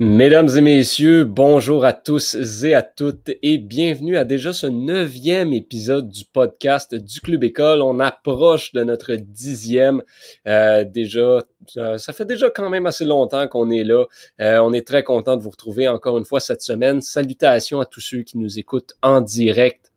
Mesdames et messieurs, bonjour à tous et à toutes et bienvenue à déjà ce neuvième épisode du podcast du Club École. On approche de notre dixième. Euh, déjà, ça, fait déjà quand même assez longtemps qu'on est là. Euh, on est très content de vous retrouver encore une fois cette semaine. Salutations à tous ceux qui nous écoutent en direct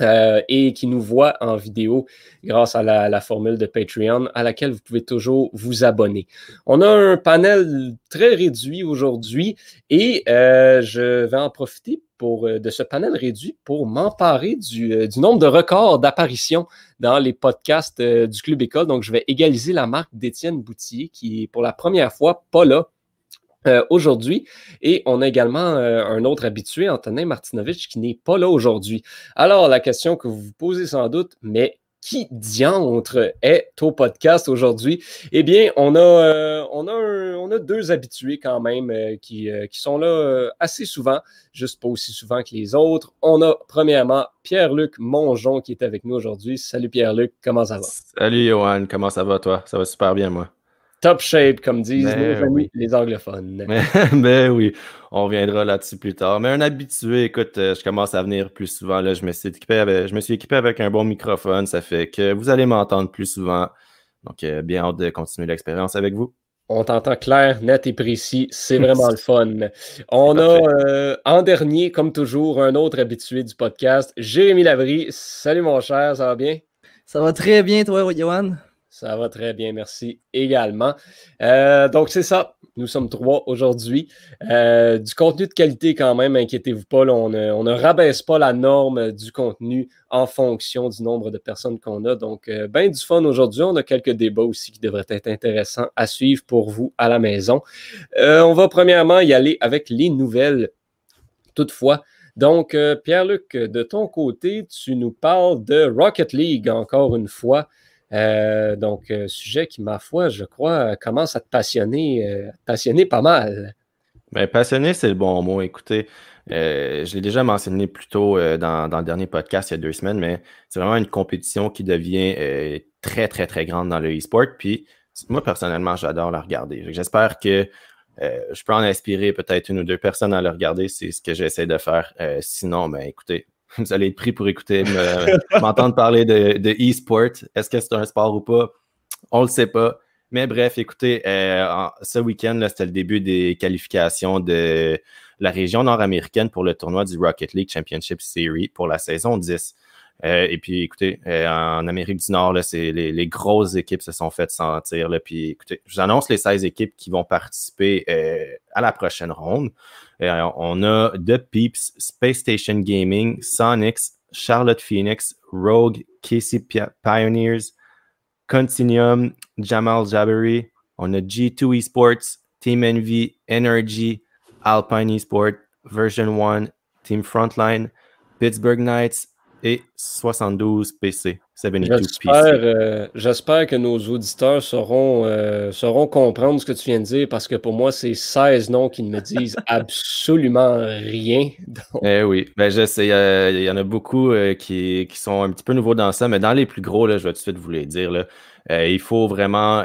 euh, et qui nous voit en vidéo grâce à la, formule de Patreon à laquelle vous pouvez toujours vous abonner. On a un panel très réduit aujourd'hui et euh, je vais en profiter euh, de ce panel réduit pour m'emparer du, du, nombre de records d'apparitions dans les podcasts du Club École. Donc, je vais égaliser la marque d'Étienne Boutier qui est pour la première fois pas là euh, aujourd'hui. Et on a également euh, un autre habitué, Antonin Martinovitch, qui n'est pas là aujourd'hui. Alors, la question que vous vous posez sans doute, mais qui diantre est au podcast aujourd'hui? Eh bien, on a, euh, on a, on a deux habitués quand même qui, qui, sont là assez souvent, juste pas aussi souvent que les autres. On a premièrement Pierre-Luc Mongeon qui est avec nous aujourd'hui. Salut Pierre-Luc, comment ça va? Salut Johan, comment ça va toi? Ça va super bien moi top shape, comme disent ben nos amis les anglophones. Ben, oui, on reviendra là-dessus plus tard. Mais un habitué, écoute, euh, je commence à venir plus souvent. Là, je, me suis équipé avec, je me suis équipé avec un bon microphone. Ça fait que vous allez m'entendre plus souvent. Donc, euh, bien hâte de continuer l'expérience avec vous. On t'entend clair, net et précis. C'est vraiment le fun. On a euh, en dernier, comme toujours, un autre habitué du podcast, Jérémy Lavry. Salut mon cher, ça va bien? Ça va très bien, toi, Johan? Ça va très bien, merci également. Euh, donc, c'est ça. Nous sommes trois aujourd'hui. Euh, du contenu de qualité quand même, inquiétez-vous pas. on, ne, rabaisse pas la norme du contenu en fonction du nombre de personnes qu'on a. Donc, euh, bien du fun aujourd'hui. On a quelques débats aussi qui devraient être intéressants à suivre pour vous à la maison. on va premièrement y aller avec les nouvelles. Toutefois, donc, Pierre-Luc, de ton côté, tu nous parles de Rocket League encore une fois. Euh, donc, euh, sujet qui, ma foi, je crois, commence à te passionner, euh, passionner pas mal. Bien, passionné, c'est le bon mot. Écoutez, je l'ai déjà mentionné plus tôt dans, le dernier podcast il y a deux semaines, mais c'est vraiment une compétition qui devient très, très, très grande dans le e-sport. Puis, moi, personnellement, j'adore la regarder. J'espère que je peux en inspirer peut-être une ou deux personnes à la regarder. C'est ce que j'essaie de faire. sinon, ben, écoutez, vous allez être pris pour écouter, m'entendre parler de, e-sport. Est-ce que c'est un sport ou pas? On le sait pas. Mais bref, écoutez, euh, ce week-end, c'était le début des qualifications de la région nord-américaine pour le tournoi du Rocket League Championship Series pour la saison 10. Euh, et puis, écoutez, euh, en Amérique du Nord, les, grosses équipes se sont faites sentir. Puis, écoutez, je vous annonce les 16 équipes qui vont participer à la prochaine ronde. On a The Peeps, Space Station Gaming, Sonics, Charlotte Phoenix, Rogue, Casey Pioneers, Continuum, Jamal Jabbery. On a G2 Esports, Team Envy, Energy, Alpine Esports, Version 1, Team Frontline, Pittsburgh Knights et 72 PC. Euh, j'espère que nos auditeurs sauront, euh, sauront comprendre ce que tu viens de dire parce que pour moi, c'est 16 noms qui ne me disent absolument rien. Eh oui, ben, je sais, il y en a beaucoup euh, qui, sont un petit peu nouveaux dans ça, mais dans les plus gros, là, je vais tout de suite vous les dire. Là, il faut vraiment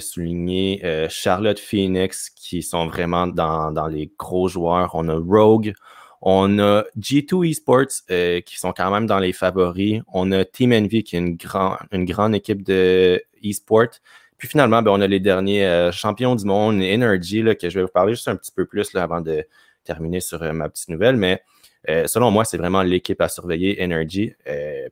souligner Charlotte Phoenix qui sont vraiment dans, dans les gros joueurs. On a Rogue, on a G2 Esports euh, qui sont quand même dans les favoris. On a Team Envy qui est une, grande équipe de e-sport. Puis finalement, ben, on a les derniers euh, champions du monde, Energy, là, que je vais vous parler juste un petit peu plus avant de terminer sur euh, ma petite nouvelle. Mais selon moi, c'est vraiment l'équipe à surveiller, Energy,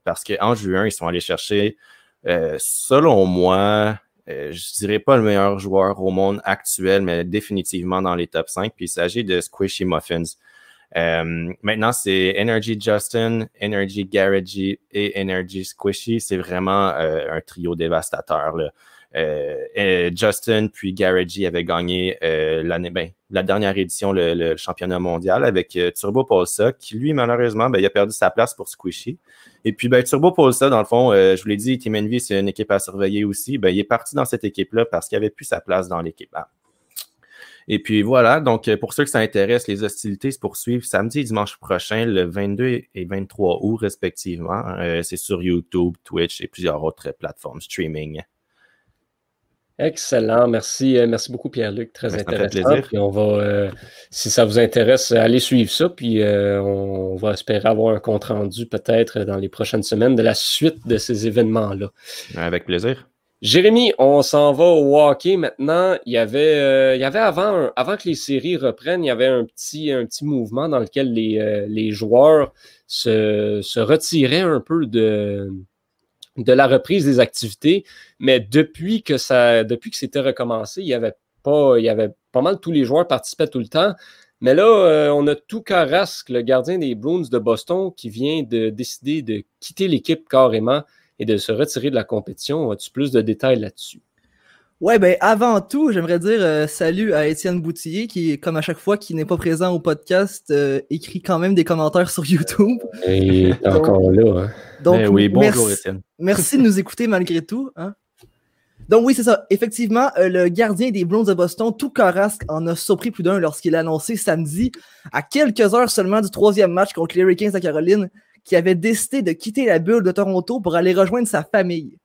parce qu'en juin, ils sont allés chercher, selon moi, je dirais pas le meilleur joueur au monde actuel, mais définitivement dans les top 5. Puis il s'agit de Squishy Muffins. Euh, maintenant, c'est Energy Justin, Energy Garage et Energy Squishy. C'est vraiment euh, un trio dévastateur. Euh, Justin puis Garage avaient gagné l'année, ben, la dernière édition, le, championnat mondial avec Turbo Pulsa, qui lui, malheureusement, ben, il a perdu sa place pour Squishy. Et puis, ben, Turbo Pulsa, dans le fond, je vous l'ai dit, Team Envy, c'est une équipe à surveiller aussi. Ben, il est parti dans cette équipe-là parce qu'il avait plus sa place dans l'équipe. Et puis voilà, donc euh, pour ceux que ça intéresse, les hostilités se poursuivent samedi et dimanche prochain, le 22 et 23 août respectivement. Euh, c'est sur YouTube, Twitch et plusieurs autres plateformes streaming. Excellent, merci, euh, merci beaucoup Pierre-Luc, très ben, intéressant. Puis on va, euh, si ça vous intéresse, allez suivre ça, puis euh, on va espérer avoir un compte rendu peut-être dans les prochaines semaines de la suite de ces événements-là. Avec plaisir. Jérémy, on s'en va au hockey maintenant. Il y avait, avait avant, que les séries reprennent, il y avait un petit, mouvement dans lequel les, les joueurs se, se retiraient un peu de, de la reprise des activités. Mais depuis que ça, depuis que c'était recommencé, il y avait pas, il y avait pas mal tous les joueurs participaient tout le temps. Mais là, euh, on a tout Carrasque, le gardien des Bruins de Boston, qui vient de décider de quitter l'équipe carrément et de se retirer de la compétition. As-tu plus de détails là-dessus? Ouais, ben avant tout, j'aimerais dire euh, salut à Étienne Boutillier qui, comme à chaque fois, qui n'est pas présent au podcast, euh, écrit quand même des commentaires sur YouTube. Et encore là. Hein. Donc, ben oui, bonjour merci, Étienne. Merci de nous écouter malgré tout. Hein. Donc oui, c'est ça. Effectivement, euh, le gardien des Browns de Boston, tout Carrasque, en a surpris plus d'un lorsqu'il a annoncé samedi, à quelques heures seulement du troisième match contre les Hurricanes de Caroline, qu'il avait décidé de quitter la bulle de Toronto pour aller rejoindre sa famille.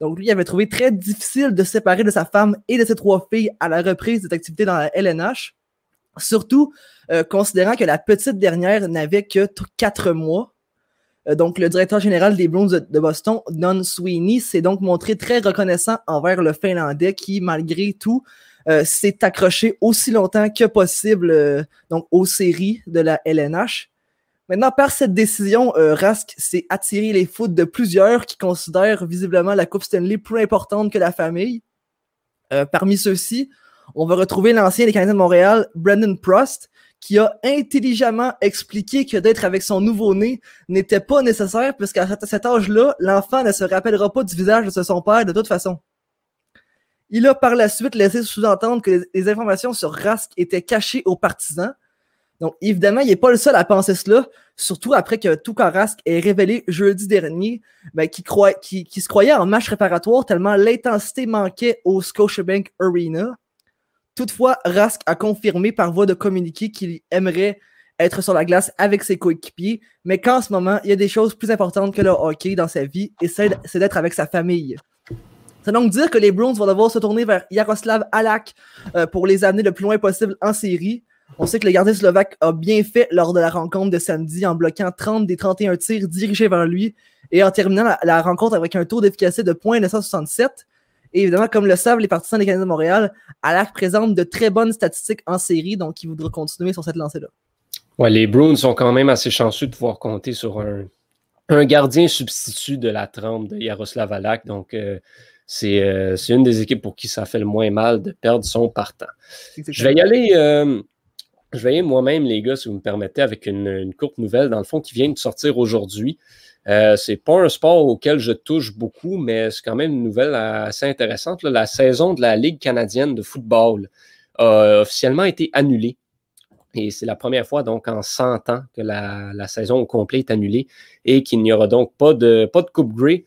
Donc, lui, avait trouvé très difficile de séparer de sa femme et de ses trois filles à la reprise des activités dans la LNH. Surtout, euh, considérant que la petite dernière n'avait que quatre mois. Euh, donc, le directeur général des Browns de, Boston, Don Sweeney, s'est donc montré très reconnaissant envers le Finlandais qui, malgré tout, euh, s'est accroché aussi longtemps que possible aux séries de la LNH. Maintenant, par cette décision, euh, Rask s'est attiré les foudres de plusieurs qui considèrent visiblement la Coupe Stanley plus importante que la famille. Euh, parmi ceux-ci, on va retrouver l'ancien des Canadiens de Montréal, Brandon Prost, qui a intelligemment expliqué que d'être avec son nouveau-né n'était pas nécessaire, puisqu'à cet âge-là, l'enfant ne se rappellera pas du visage de son père de toute façon. Il a par la suite laissé sous-entendre que les informations sur Rask étaient cachées aux partisans, donc, évidemment, il n'est pas le seul à penser cela, surtout après que Toukarasque ait révélé jeudi dernier ben, qu'il se croyait en match réparatoire tellement l'intensité manquait au Scotiabank Arena. Toutefois, Rask a confirmé par voie de communiqué qu'il aimerait être sur la glace avec ses coéquipiers, mais qu'en ce moment, il y a des choses plus importantes que le hockey dans sa vie, et c'est d'être avec sa famille. C'est donc dire que les Browns vont devoir se tourner vers Yaroslav Alak euh, pour les amener le plus loin possible en série. On sait que le gardien slovaque a bien fait lors de la rencontre de samedi en bloquant 30 des 31 tirs dirigés vers lui et en terminant la, rencontre avec un taux d'efficacité de 0.967. Et évidemment, comme le savent les partisans des Canadiens de Montréal, Alak présente de très bonnes statistiques en série, donc il voudra continuer sur cette lancée-là. Ouais, les Bruins sont quand même assez chanceux de pouvoir compter sur un, gardien substitut de la trempe de Yaroslav Alak. Donc, euh, euh, c'est une des équipes pour qui ça fait le moins mal de perdre son partant. Je vais y aller. Euh, je vais y moi-même, les gars, si vous me permettez, avec une, courte nouvelle, dans le fond, qui vient de sortir aujourd'hui. Euh, c'est pas un sport auquel je touche beaucoup, mais c'est quand même une nouvelle assez intéressante. La saison de la Ligue canadienne de football a officiellement été annulée. Et c'est la première fois donc en 100 ans que la, saison au complet est annulée et qu'il n'y aura donc pas de, pas de Coupe Grey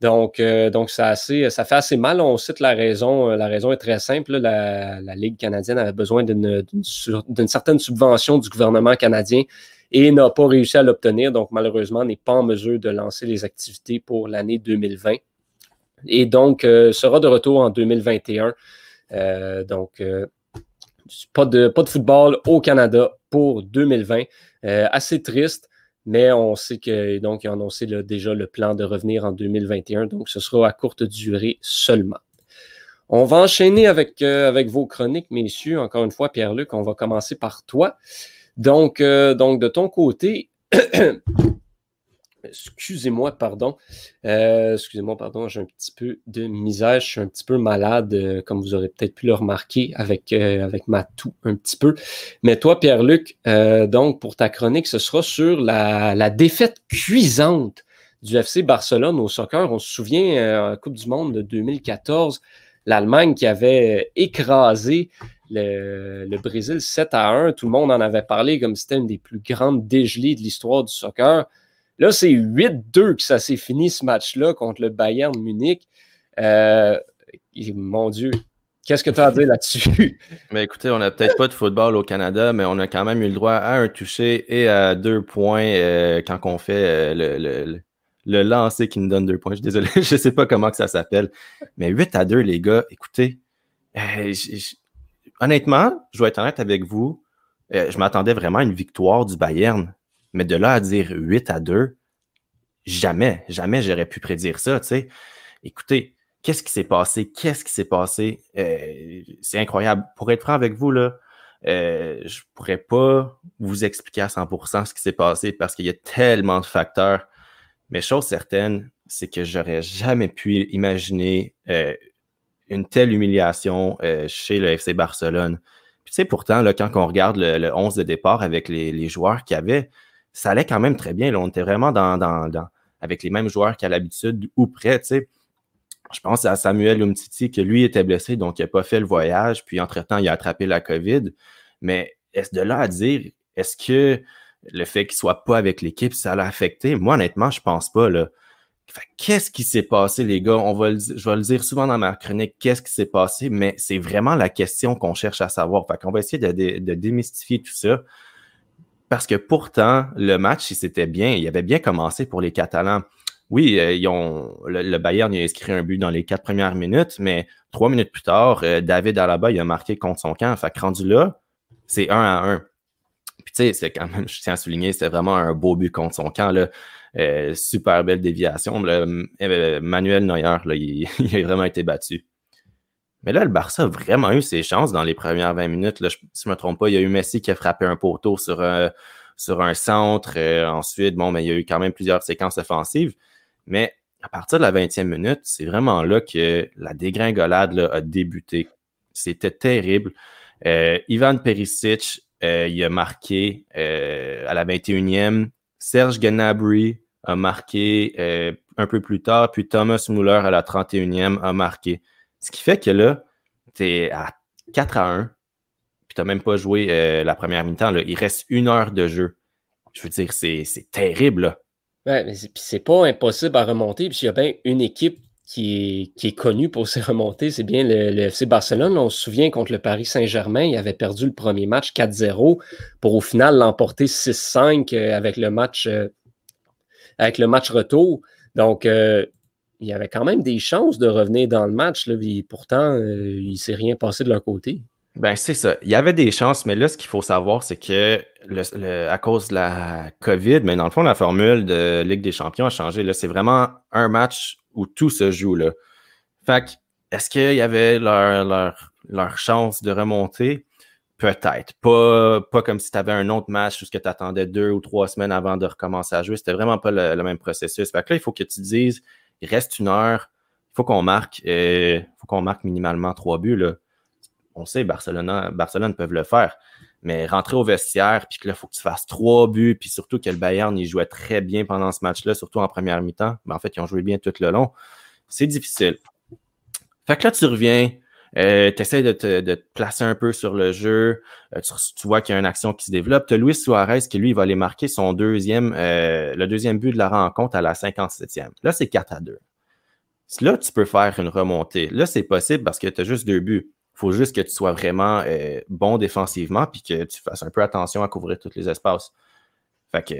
donc, euh, donc ça fait assez mal. On cite la raison. Euh, la raison est très simple. La, Ligue canadienne avait besoin d'une certaine subvention du gouvernement canadien et n'a pas réussi à l'obtenir. Donc, malheureusement, n'est pas en mesure de lancer les activités pour l'année 2020. Et donc, euh, sera de retour en 2021. donc, pas, de, pas de football au Canada pour 2020. assez triste. Mais on sait qu'ils ont annoncé déjà le plan de revenir en 2021, donc ce sera à courte durée seulement. On va enchaîner avec, euh, avec vos chroniques, messieurs. Encore une fois, Pierre-Luc, on va commencer par toi. Donc, euh, donc de ton côté, Excusez-moi, pardon. Euh, excusez-moi, pardon, j'ai un petit peu de misère. Je suis un petit peu malade, euh, comme vous aurez peut-être pu le remarquer avec, euh, avec ma toux un petit peu. Mais toi, Pierre-Luc, donc pour ta chronique, ce sera sur la, défaite cuisante du FC Barcelone au soccer. On se souvient, en Coupe du Monde de 2014, l'Allemagne qui avait écrasé le, le, Brésil 7 à 1. Tout le monde en avait parlé comme c'était une des plus grandes dégelées de l'histoire du soccer. Là, c'est 8-2 que ça s'est fini ce match-là contre le Bayern Munich. Euh, mon Dieu, qu'est-ce que tu as à dire là-dessus? Mais écoutez, on n'a peut-être pas de football au Canada, mais on a quand même eu le droit à un toucher et à deux points euh, quand on fait euh, Le lancer qui nous donne deux points. Je suis désolé, je ne sais pas comment que ça s'appelle. Mais 8 à 2, les gars, écoutez, honnêtement, je vais être honnête avec vous, je m'attendais vraiment à une victoire du Bayern. Mais de là à dire 8 à 2, jamais, jamais j'aurais pu prédire ça. Écoutez, qu'est-ce qui s'est passé? Qu'est-ce qui s'est passé? Euh, c'est incroyable. Pour être franc avec vous, là, euh, je ne pourrais pas vous expliquer à 100% ce qui s'est passé parce qu'il y a tellement de facteurs. Mais chose certaine, c'est que j'aurais jamais pu imaginer euh, une telle humiliation chez le FC Barcelone. Puis, tu sais, pourtant, là, quand on regarde le, 11 de départ avec les, joueurs qu'il y avait, ça allait quand même très bien. Là. On était vraiment dans, avec les mêmes joueurs qu'à l'habitude ou près. Tu je pense à Samuel Umtiti, que lui était blessé, donc il n'a pas fait le voyage, puis entre-temps, il a attrapé la COVID. Mais est-ce de là à dire, est-ce que le fait qu'il ne soit pas avec l'équipe, ça l'a affecté? Moi, honnêtement, je ne pense pas. Qu'est-ce qui s'est passé, les gars? On va je vais le dire souvent dans ma chronique, qu'est-ce qui s'est passé, mais c'est vraiment la question qu'on cherche à savoir. Fait qu'on va essayer de, démystifier tout ça. Parce que pourtant, le match, il s'était bien, il avait bien commencé pour les Catalans oui, euh, ils ont, le, Bayern a inscrit un but dans les quatre premières minutes, mais trois minutes plus tard, euh, David Alaba il a marqué contre son camp. Fait que rendu là, c'est un à un. Puis tu sais, c'est quand même, je tiens à souligner, c'était vraiment un beau but contre son camp. Là. Euh, super belle déviation. Manuel Neuer, là, il, a vraiment été battu. Mais là, le Barça a vraiment eu ses chances dans les premières 20 minutes. Si je ne me trompe pas, il y a eu Messi qui a frappé un poteau sur un, sur un centre. ensuite, bon, mais il y a eu quand même plusieurs séquences offensives. Mais à partir de la 20e minute, c'est vraiment là que la dégringolade a débuté. C'était terrible. Euh, Ivan Perisic, euh, il a marqué euh, à la 21e. Serge Gnabry a marqué un peu plus tard. Puis Thomas Muller à la 31e a marqué. Ce qui fait que là, tu es à 4 à 1. Puis tu n'as même pas joué la première mi-temps. Il reste une heure de jeu. Je veux dire, c'est terrible. Là. Ouais, mais c'est pas impossible à remonter. Puis il y a bien une équipe qui est, connue pour ses remontées, c'est bien le, FC Barcelone. On se souvient contre le Paris Saint-Germain, il avait perdu le premier match 4-0 pour au final l'emporter 6-5 euh, avec le match euh, avec le match retour. Donc euh, il y avait quand même des chances de revenir dans le match. Là, pourtant, il ne s'est rien passé de leur côté. Ben, c'est ça. Il y avait des chances, mais là, ce qu'il faut savoir, c'est que cause de la COVID, mais dans le fond, la formule de Ligue des Champions a changé. C'est vraiment un match où tout se joue. Là. Est-ce qu'il y avait leur, chance de remonter? Peut-être. Pas, pas comme si tu avais un autre match où tu attendais deux ou trois semaines avant de recommencer à jouer. C'était vraiment pas le, même processus. Là, il faut que tu dises, il reste une heure, il faut qu'on marque, euh, faut qu'on marque minimalement trois buts. Là on sait, Barcelone, Barcelone peuvent le faire. Mais rentrer au vestiaire, puis que là, il faut que tu fasses trois buts, puis surtout que le Bayern, jouait très bien pendant ce match-là, surtout en première mi-temps. Mais en fait, ils ont joué bien tout le long. C'est difficile. Fait que là, tu reviens, euh, tu essaies de te, placer un peu sur le jeu. Euh, tu, vois qu'il y a une action qui se développe. Tu as Luis Suarez qui, lui, va aller marquer son deuxième, euh, le deuxième but de la rencontre à la 57e. Là, c'est 4 à 2. Là, tu peux faire une remontée. Là, c'est possible parce que tu as juste deux buts faut juste que tu sois vraiment bon défensivement puis que tu fasses un peu attention à couvrir tous les espaces. Fait que,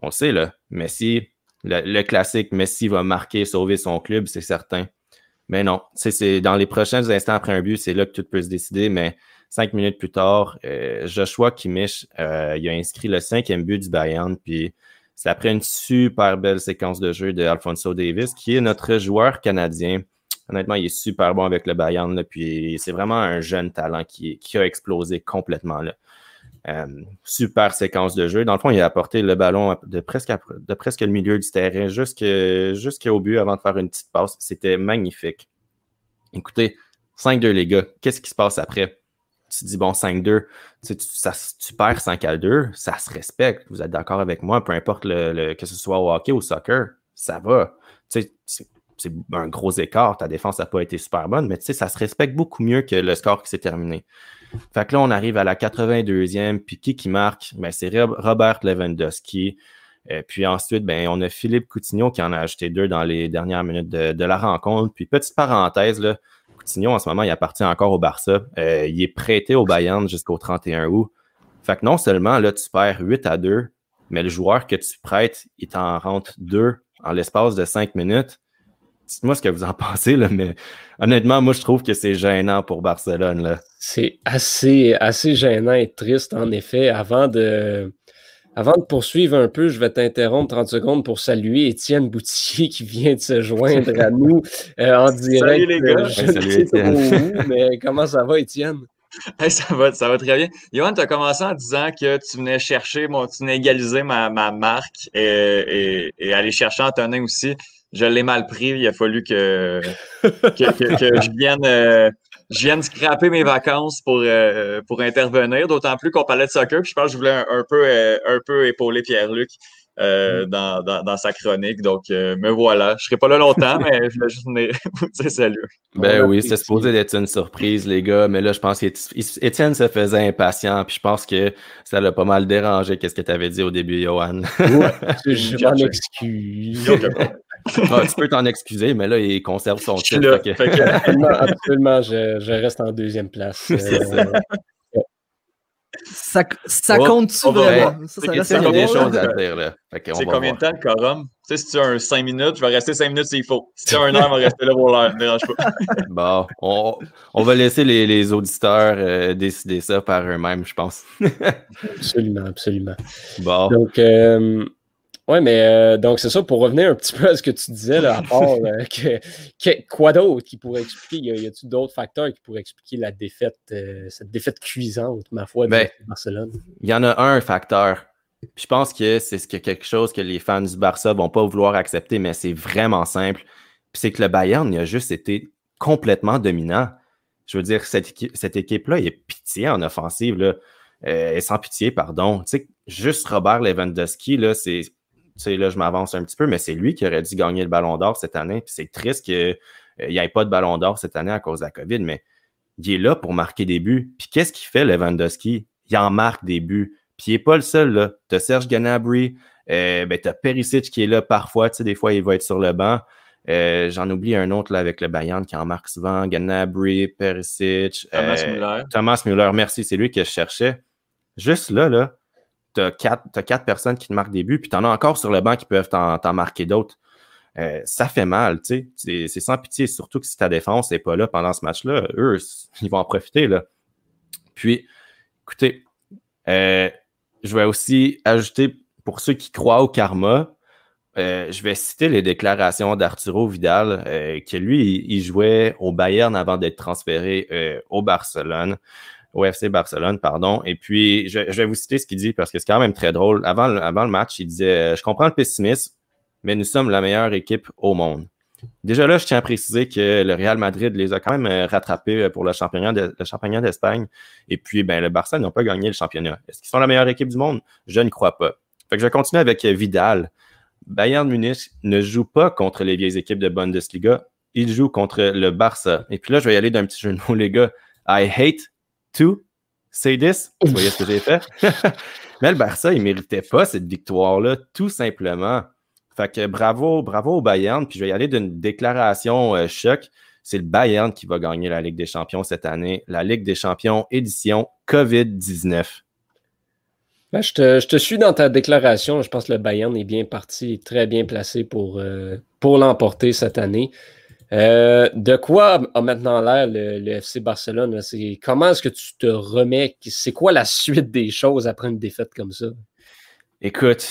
on le sait, là, Messi, le, classique, Messi va marquer, sauver son club, c'est certain. Mais non, c'est dans les prochains instants après un but, c'est là que tout peut se décider. Mais cinq minutes plus tard, euh, Joshua Kimmich, euh, il a inscrit le cinquième but du Bayern. Puis c'est après une super belle séquence de jeu de Alfonso Davis, qui est notre joueur canadien honnêtement, il est super bon avec le Bayern. puis c'est vraiment un jeune talent qui, a explosé complètement. Euh, super séquence de jeu. Dans le fond, il a apporté le ballon de presque, de presque le milieu du terrain jusqu'au but avant de faire une petite passe. C'était magnifique. Écoutez, 5-2 les gars, qu'est-ce qui se passe après? Tu dis bon 5-2, tu, tu, perds 5 à 2, ça se respecte. Vous êtes d'accord avec moi, peu importe le, que ce soit au hockey ou au soccer, ça va. Tu sais, c'est un gros écart. Ta défense n'a pas été super bonne, mais tu sais, ça se respecte beaucoup mieux que le score qui s'est terminé. Fait que là, on arrive à la 82e, puis qui marque? Ben, c'est Robert Lewandowski. Et puis ensuite, ben, on a Philippe Coutinho qui en a ajouté deux dans les dernières minutes de, la rencontre. Puis petite parenthèse, là, Coutinho, en ce moment, il appartient encore au Barça. Euh, il est prêté au Bayern jusqu'au 31 août. Fait que non seulement, là, tu perds 8 à 2, mais le joueur que tu prêtes, il t'en rentre 2 en l'espace de cinq minutes. Dites-moi ce que vous en pensez, là, mais honnêtement, moi, je trouve que c'est gênant pour Barcelone. C'est assez, assez gênant et triste, en effet. Avant de, avant de poursuivre un peu, je vais t'interrompre 30 secondes pour saluer Étienne Boutier qui vient de se joindre à nous euh, en direct. Salut les gars. salut, mais comment ça va, Étienne? ça, va, ça va très bien. Johan, tu as commencé en disant que tu venais chercher, mon, tu venais égaliser ma, ma marque et, et, aller chercher Antonin aussi. Je l'ai mal pris. Il a fallu que, que, que, je vienne. Euh, je viens de scraper mes vacances pour, euh, pour intervenir, d'autant plus qu'on parlait de soccer. Puis je pense que je voulais un, peu, euh, un peu épauler Pierre-Luc euh, mm. dans, dans, dans, sa chronique. Donc, me voilà. Je ne serai pas là longtemps, mais je vais juste venir vous dire salut. Ben oui, c'est supposé être une surprise, les gars. Mais là, je pense qu'Étienne se faisait impatient. Puis je pense que ça l'a pas mal dérangé. Qu'est-ce que tu avais dit au début, Johan? Ouais, je m'en excuse. Ah, tu peux t'en excuser, mais là, il conserve son titre. Absolument, je, reste en deuxième place. Euh, ça, ça oh, compte-tu vraiment? Ça, ça c'est combien de choses à dire, là. C'est combien de temps le quorum? Tu sais, si tu as un 5 minutes, je vais rester 5 minutes s'il faut. Si tu as un heure, je vais rester là pour l'heure. Ne dérange pas. bon, on, on, va laisser les, les auditeurs euh, décider ça par eux-mêmes, je pense. absolument, absolument. Bon. Donc, euh, oui, mais euh, donc c'est ça, pour revenir un petit peu à ce que tu disais, là, à part euh, que, quoi d'autre qui pourrait expliquer, y a-t-il d'autres facteurs qui pourraient expliquer la défaite, euh, cette défaite cuisante, ma foi, de ben, Barcelone? Il y en a un facteur. Je pense que c'est quelque chose que les fans du Barça ne vont pas vouloir accepter, mais c'est vraiment simple. c'est que le Bayern il a juste été complètement dominant. Je veux dire, cette, cette équipe-là, il est pitié en offensive, là. Euh, sans pitié, pardon. Tu sais, juste Robert Lewandowski, là, c'est sais, là, je m'avance un petit peu, mais c'est lui qui aurait dû gagner le ballon d'or cette année. Puis c'est triste qu'il n'y ait pas de ballon d'or cette année à cause de la COVID, mais il est là pour marquer des buts. Puis qu'est-ce qu'il fait, Lewandowski? Il en marque des buts. Puis il n'est pas le seul, là. Tu as Serge Gnabry, euh, ben, tu as Perisic qui est là parfois. Tu sais, des fois, il va être sur le banc. Euh, j'en oublie un autre là, avec le Bayern qui en marque souvent. Gnabry, Perisic. Thomas euh, Müller. Thomas Müller, merci, c'est lui que je cherchais. Juste là, là, tu as, quatre personnes qui te marquent des buts, puis tu en as encore sur le banc qui peuvent t'en marquer d'autres. Euh, ça fait mal, tu sais. C'est sans pitié, surtout que si ta défense n'est pas là pendant ce match-là, eux, ils vont en profiter, là. Puis, écoutez, euh, je vais aussi ajouter, pour ceux qui croient au karma, euh, je vais citer les déclarations d'Arturo Vidal, que lui, il, jouait au Bayern avant d'être transféré au Barcelone au FC Barcelone, pardon. Et puis, je, vais vous citer ce qu'il dit parce que c'est quand même très drôle. Avant, le match, il disait Je comprends le pessimisme, mais nous sommes la meilleure équipe au monde. Déjà là, je tiens à préciser que le Real Madrid les a quand même euh, rattrapés euh, pour le championnat, d'Espagne. Et puis, ben, le Barça n'ont pas gagné le championnat. Est-ce qu'ils sont la meilleure équipe du monde? Je ne crois pas. Fait que je vais continuer avec euh, Vidal. Bayern Munich ne joue pas contre les vieilles équipes de Bundesliga. Il joue contre le Barça. Et puis là, je vais y aller d'un petit jeu les gars. I hate to say this. Vous voyez ce que j'ai fait? Mais le Barça, il ne méritait pas cette victoire-là, tout simplement. Fait que bravo, bravo au Bayern. Puis je vais y aller d'une déclaration euh, choc. C'est le Bayern qui va gagner la Ligue des Champions cette année. La Ligue des Champions édition COVID-19. Ben, je, te, suis dans ta déclaration. Je pense que le Bayern est bien parti, très bien placé pour, euh, pour l'emporter cette année. Euh, de quoi a maintenant l'air le, FC Barcelone? Comment est-ce que tu te remets? C'est quoi la suite des choses après une défaite comme ça? Écoute,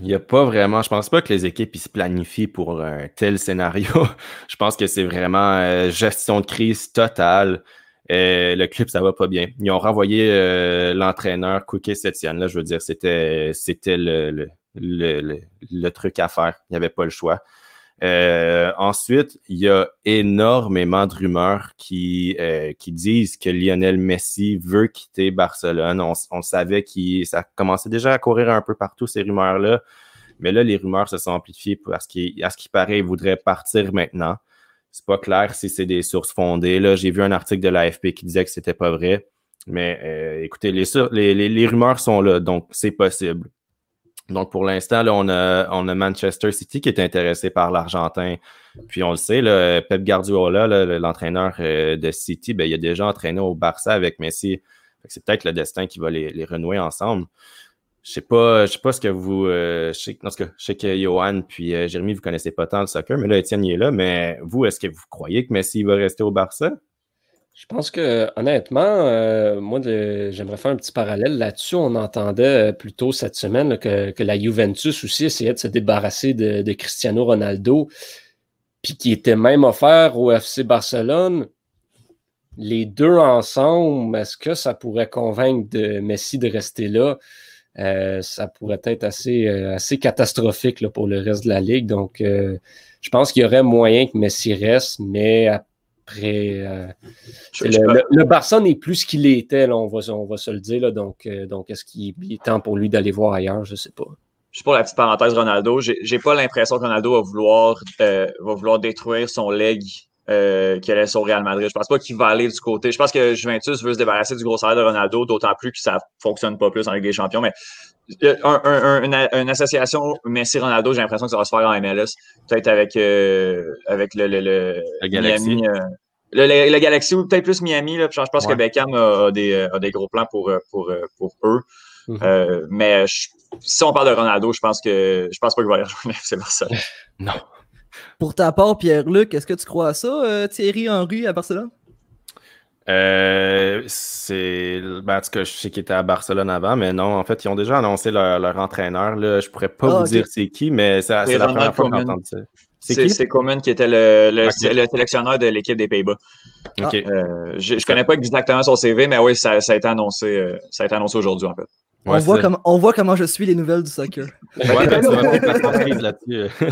il n'y a pas vraiment. Je pense pas que les équipes se planifient pour un tel scénario. je pense que c'est vraiment euh, gestion de crise totale. Euh, le club, ça va pas bien. Ils ont renvoyé l'entraîneur Cookie Setien. Là, je veux dire, c'était, c'était le, le, truc à faire. Il n'y avait pas le choix. Euh, ensuite, il y a énormément de rumeurs qui, euh, qui disent que Lionel Messi veut quitter Barcelone. On, savait que ça commençait déjà à courir un peu partout, ces rumeurs-là. Mais là, les rumeurs se sont amplifiées parce qu'à ce qui paraît, il voudrait partir maintenant. C'est pas clair si c'est des sources fondées. Là, j'ai vu un article de l'AFP qui disait que c'était pas vrai. Mais euh, écoutez, les, les, les rumeurs sont là, donc c'est possible. Donc, pour l'instant, on a, on a Manchester City qui est intéressé par l'Argentin. Puis, on le sait, là, Pep Guardiola, l'entraîneur euh, de City, ben, il a déjà entraîné au Barça avec Messi. C'est peut-être le destin qui va les, renouer ensemble. je sais sais pas ce que vous. je, sais, je sais que Johan puis Jérémy, vous connaissez pas tant le soccer, mais là, Étienne il est là. Mais vous, est-ce que vous croyez que Messi va rester au Barça? Je pense que, honnêtement, moi, j'aimerais faire un petit parallèle là-dessus. On entendait plus tôt cette semaine que, la Juventus aussi essayait de se débarrasser de, Cristiano Ronaldo, puis qui était même offert au FC Barcelone. Les deux ensemble, est-ce que ça pourrait convaincre de Messi de rester là? Euh, ça pourrait être assez, euh, assez catastrophique pour le reste de la ligue. Donc, euh, je pense qu'il y aurait moyen que Messi reste, mais après, le, Barça n'est plus ce qu'il était, on, va, on va se le dire. donc, donc est-ce qu'il est temps pour lui d'aller voir ailleurs? Je ne sais pas. Juste pour la petite parenthèse, Ronaldo, j'ai pas l'impression que Ronaldo va vouloir, va vouloir détruire son leg euh, qui allait sur Real Madrid. Je pense pas qu'il va aller du côté. Je pense que Juventus veut se débarrasser du gros salaire de Ronaldo, d'autant plus que ça fonctionne pas plus en Ligue des Champions. Mais une, association Messi-Ronaldo, j'ai l'impression que ça va se faire en MLS. Peut-être avec, euh, avec le, le, le, Galaxy. Miami, euh, le, Galaxy ou peut-être plus Miami. Là, je pense que Beckham a, des, a, des, gros plans pour, pour, pour eux. Mm-hmm. mais si on parle de Ronaldo, je pense que je pense pas qu'il va aller rejoindre FC Barcelone. non. Pour ta part, Pierre-Luc, est-ce que tu crois à ça, euh, Thierry Henry à Barcelone? Euh, c'est. Ben, en tout cas, je sais qu'il était à Barcelone avant, mais non, en fait, ils ont déjà annoncé leur, entraîneur. Là. Je pourrais pas ah, vous dire c'est qui, mais c'est la première fois qu'on entend ça. C'est qui? C'est Coman qui était le, sélectionneur de l'équipe des Pays-Bas. Euh, je ne connais pas exactement son CV, mais oui, ça, a été annoncé, ça a été annoncé aujourd'hui, en fait. on, voit on voit comment je suis les nouvelles du soccer. Ouais, ben, tu là-dessus.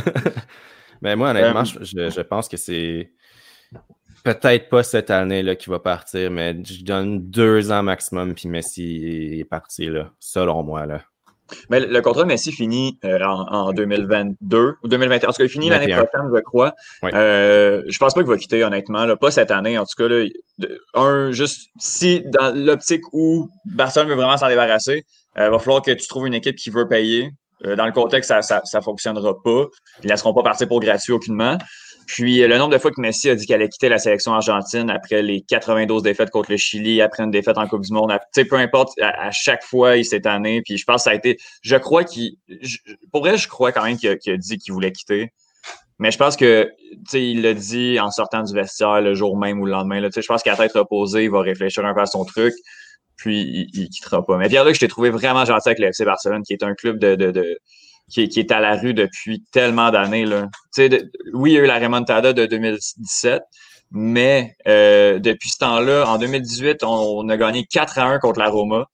Mais moi, honnêtement, euh, je, pense que c'est peut-être pas cette année là qu'il va partir, mais je donne deux ans maximum, puis Messi est parti, là, selon moi. Là. Mais le contrat de Messi finit euh, en, 2022 ou 2021. En tout cas, il finit l'année prochaine, je crois. Euh, je pense pas qu'il va quitter, honnêtement. Là, pas cette année. En tout cas, là, un, juste si dans l'optique où Barcelone veut vraiment s'en débarrasser, il va falloir que tu trouves une équipe qui veut payer. Euh, dans le contexte, ça ne fonctionnera pas. Ils ne laisseront pas partir pour gratuit aucunement. Puis le nombre de fois que Messi a dit qu'elle allait quitter la sélection argentine après les 92 défaites contre le Chili, après une défaite en Coupe du Monde, peu importe, à, chaque fois, il s'est tanné. Puis je pense que ça a été. Je crois qu'il. Pour vrai, je crois quand même qu'il a, dit qu'il voulait quitter. Mais je pense que il l'a dit en sortant du vestiaire le jour même ou le lendemain. Là, je pense qu'à tête reposée, il va réfléchir un peu à son truc puis il, ne quittera pas. Mais Pierre-Luc, je t'ai trouvé vraiment gentil avec le FC Barcelone, qui est un club de, de, de qui, est, qui, est, à la rue depuis tellement d'années. oui, il y a eu la remontada de 2017, mais euh, depuis ce temps-là, en 2018, on, a gagné 4 à 1 contre la Roma.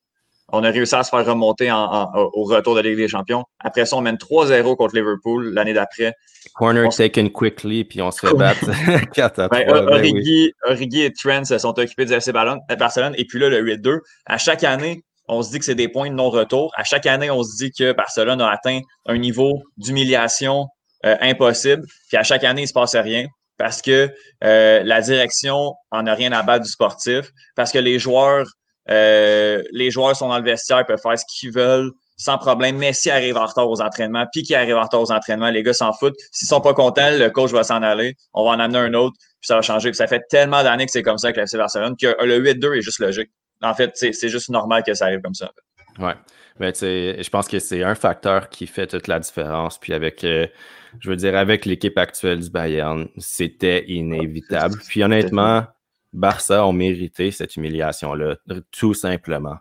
On a réussi à se faire remonter au retour de la Ligue des Champions. Après ça, on mène 3-0 contre Liverpool l'année d'après. Corner taken quickly, puis on se fait battre 4 à 3. Ben, Origi, et Trent se sont occupés du FC euh, Barcelone. Et puis là, le 8-2. À chaque année, on se dit que c'est des points de non-retour. À chaque année, on se dit que Barcelone a atteint un niveau d'humiliation euh, impossible. Puis à chaque année, il ne se passe rien parce que euh, la direction en a rien à battre du sportif, parce que les joueurs euh, les joueurs sont dans le vestiaire, ils peuvent faire ce qu'ils veulent sans problème. Messi arrive en retard aux entraînements, puis qui arrive en retard aux entraînements, les gars s'en foutent. S'ils sont pas contents, le coach va s'en aller. On va en amener un autre, puis ça va changer. Puis ça fait tellement d'années que c'est comme ça avec la FC Barcelone que le 8-2 est juste logique. En fait, c'est juste normal que ça arrive comme ça. Ouais. Mais je pense que c'est un facteur qui fait toute la différence. Puis avec, euh, je veux dire, avec l'équipe actuelle du Bayern, c'était inévitable. Puis honnêtement, Barça ont mérité cette humiliation-là, tout simplement.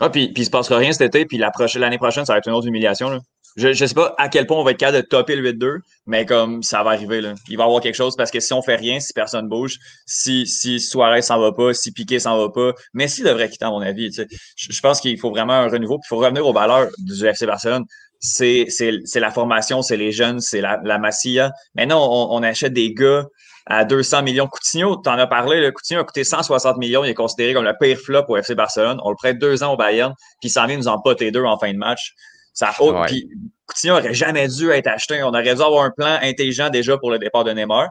Ah, puis, puis il se passera rien cet été, puis l'année prochaine, prochaine, ça va être une autre humiliation. Je ne sais pas à quel point on va être capable de topper le 8-2, mais comme ça va arriver. Là. Il va y avoir quelque chose parce que si on fait rien, si personne bouge, si, si Suarez s'en va pas, si Piqué s'en va pas, Messi devrait quitter, à mon avis. Je, pense qu'il faut vraiment un renouveau, puis il faut revenir aux valeurs du FC Barcelone. C'est la formation, c'est les jeunes, c'est la, la. Maintenant, on achète des gars à 200 millions. Coutinho, tu en as parlé, le Coutinho a coûté 160 millions. Il est considéré comme le pire flop au FC Barcelone. On le prête deux ans au Bayern, puis il s'en vient nous en poter deux en fin de match. Ça Puis Coutinho n'aurait jamais dû être acheté. On aurait dû avoir un plan intelligent déjà pour le départ de Neymar.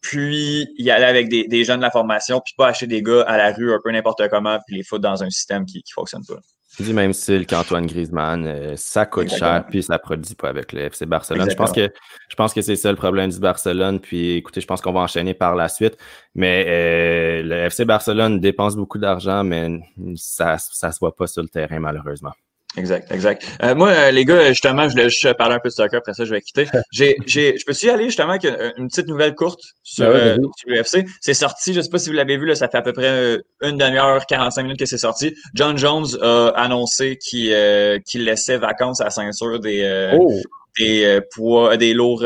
Puis y aller avec des, des jeunes de la formation, puis pas acheter des gars à la rue un peu n'importe comment, puis les foutre dans un système qui ne fonctionne pas du même style qu'Antoine Griezmann, euh, ça coûte cher, puis ça ne produit pas avec le FC Barcelone. Je pense que je pense que c'est ça le problème du Barcelone. Puis écoutez, je pense qu'on va enchaîner par la suite. Mais euh, le FC Barcelone dépense beaucoup d'argent, mais ça ne se voit pas sur le terrain, malheureusement. Exact, exact. Euh, moi, euh, les gars, justement, je voulais juste parler un peu de soccer, après ça, je vais quitter. J'ai, j'ai, je peux y aller justement avec une, petite nouvelle courte sur, ben euh, l'UFC. C'est sorti, je ne sais pas si vous l'avez vu, là, ça fait à peu près une demi-heure, 45 minutes que c'est sorti. John Jones a annoncé qu'il, qu'il laissait vacances à la ceinture des, oh. des poids, des lourds,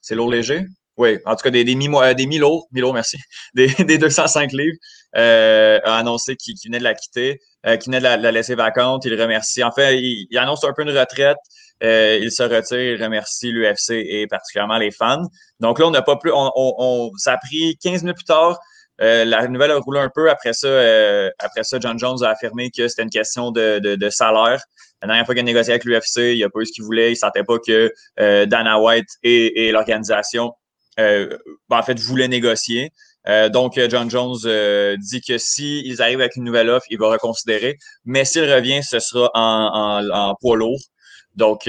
c'est lourds légers? Oui, en tout cas, des, des, mi, des mi-lourds, mi-lourds, merci, des, des 205 livres, a annoncé qu'il, qu'il venait de la quitter. Euh, qui venait de la, laisser vacante. Il remercie. En fait, il, annonce un peu une retraite. Euh, il se retire, il remercie l'UFC et particulièrement les fans. Donc là, on n'a pas plus. On, ça a pris 15 minutes plus tard. Euh, la nouvelle a roulé un peu. Après ça, après ça, John Jones a affirmé que c'était une question de, de, salaire. La dernière fois qu'il a négocié avec l'UFC, il n'a pas eu ce qu'il voulait. Il ne sentait pas que Dana White et, l'organisation ben, en fait voulaient négocier. Euh, donc, euh, John Jones dit que s'ils arrivent avec une nouvelle offre, il va reconsidérer. Mais s'il revient, ce sera en, en, poids lourd. Donc,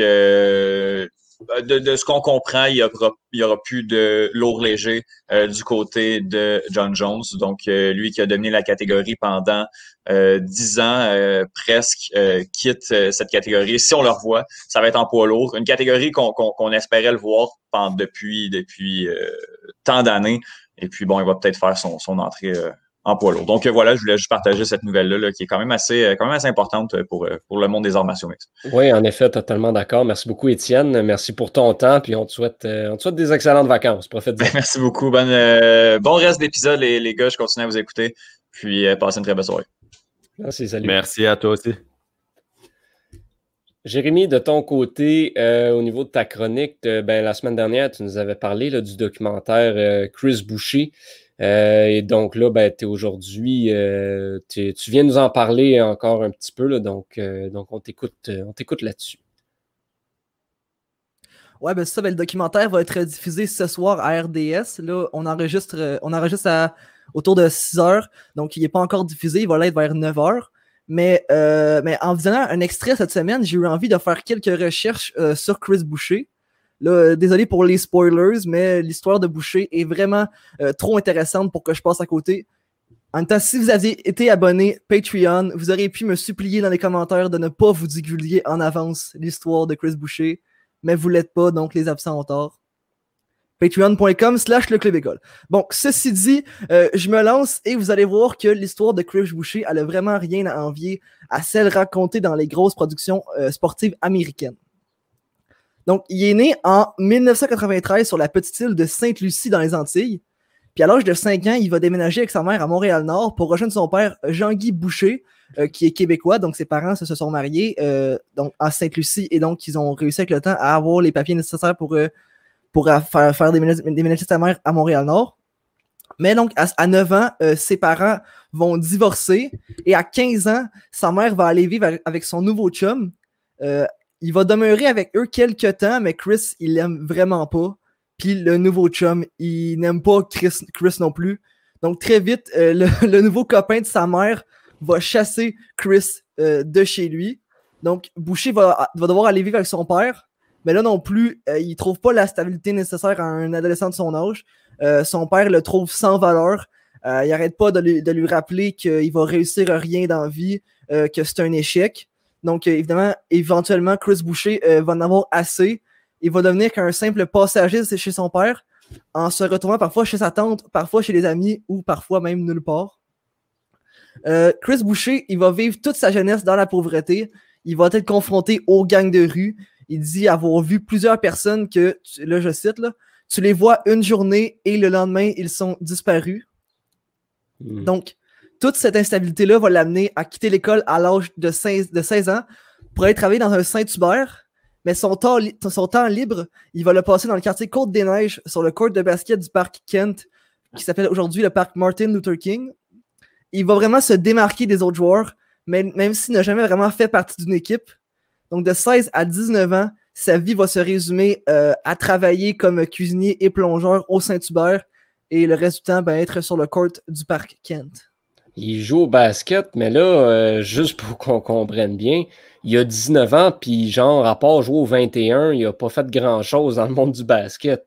de, ce qu'on comprend, il n'y aura, plus de lourd léger du côté de John Jones. Donc, lui qui a dominé la catégorie pendant dix ans, presque, quitte cette catégorie. Si on le revoit, ça va être en poids lourd. Une catégorie qu'on espérait le voir pendant, depuis, depuis tant d'années. Et puis, bon, il va peut-être faire son, entrée euh, en poids lourd. Donc, euh, voilà, je voulais juste partager cette nouvelle-là qui est quand même assez, euh, quand même assez importante pour, pour le monde des arts martiaux Oui, en effet, totalement d'accord. Merci beaucoup, Étienne. Merci pour ton temps. Puis, on te souhaite, on te souhaite des excellentes vacances. Profite Merci beaucoup. bon reste d'épisode, les, les gars. Je continue à vous écouter. Puis, passez une très belle soirée. Merci, salut. Merci à toi aussi. Jérémy, de ton côté, euh, au niveau de ta chronique, ben, la semaine dernière, tu nous avais parlé du documentaire euh, Chris Boucher. Euh, et donc là, ben, es aujourd'hui, tu viens nous en parler encore un petit peu, là, donc, donc on t'écoute, là-dessus. Ouais, ben ça, ben, le documentaire va être diffusé ce soir à RDS. Là, on enregistre, on enregistre à, autour de 6 heures, donc il n'est pas encore diffusé, il va l'être vers 9 heures. Mais, euh, mais en visionnant un extrait cette semaine, j'ai eu envie de faire quelques recherches euh, sur Chris Boucher. Là, euh, désolé pour les spoilers, mais l'histoire de Boucher est vraiment trop intéressante pour que je passe à côté. En même si vous aviez été abonné Patreon, vous auriez pu me supplier dans les commentaires de ne pas vous divulguer en avance l'histoire de Chris Boucher, mais vous l'êtes pas, donc les absents ont tort patreon.com slash le club école. Bon, ceci dit, euh, je me lance et vous allez voir que l'histoire de Chris Boucher, elle a vraiment rien à envier à celle racontée dans les grosses productions euh, sportives américaines. Donc, il est né en 1993 sur la petite île de Sainte-Lucie dans les Antilles. Puis à l'âge de 5 ans, il va déménager avec sa mère à Montréal-Nord pour rejoindre son père Jean-Guy Boucher, euh, qui est québécois. Donc, ses parents se sont mariés donc, à Sainte-Lucie et donc ils ont réussi avec le temps à avoir les papiers nécessaires pour pour faire, faire déménager sa mère à Montréal-Nord. Mais donc, à, 9 ans, euh, ses parents vont divorcer et à 15 ans, sa mère va aller vivre avec son nouveau chum. Euh, il va demeurer avec eux quelques temps, mais Chris, il l'aime vraiment pas. Puis le nouveau chum, il n'aime pas Chris, non plus. Donc, très vite, euh, le, nouveau copain de sa mère va chasser Chris de chez lui. Donc, Boucher va, devoir aller vivre avec son père. Mais là non plus, euh, il trouve pas la stabilité nécessaire à un adolescent de son âge. Euh, son père le trouve sans valeur. Euh, il arrête pas de lui, rappeler qu'il va réussir à rien dans la vie, que c'est un échec. Donc, évidemment, éventuellement, Chris Boucher va en avoir assez. Il va devenir qu'un simple passager chez son père, en se retrouvant parfois chez sa tante, parfois chez les amis ou parfois même nulle part. Chris Boucher, il va vivre toute sa jeunesse dans la pauvreté. Il va être confronté aux gangs de rue il dit avoir vu plusieurs personnes que, là je cite, là, tu les vois une journée et le lendemain, ils sont disparus. Hmm. Donc, toute cette instabilité-là va l'amener à quitter l'école à l'âge de 16, de 16 ans pour aller travailler dans un Saint-Hubert. Mais son temps, libre, il va le passer dans le quartier Côte-des-Neiges, sur le court de basket du parc Kent, qui s'appelle aujourd'hui le parc Martin Luther King. Il va vraiment se démarquer des autres joueurs, même s'il n'a jamais vraiment fait partie d'une équipe, donc, de 16 à 19 ans, sa vie va se résumer euh, à travailler comme cuisinier et plongeur au Saint-Hubert et le reste du temps, ben, être sur le court du parc Kent. Il joue au basket, mais là, euh, juste pour qu'on comprenne bien, il a 19 ans, puis genre, à part jouer au 21, il n'a pas fait grand-chose dans le monde du basket.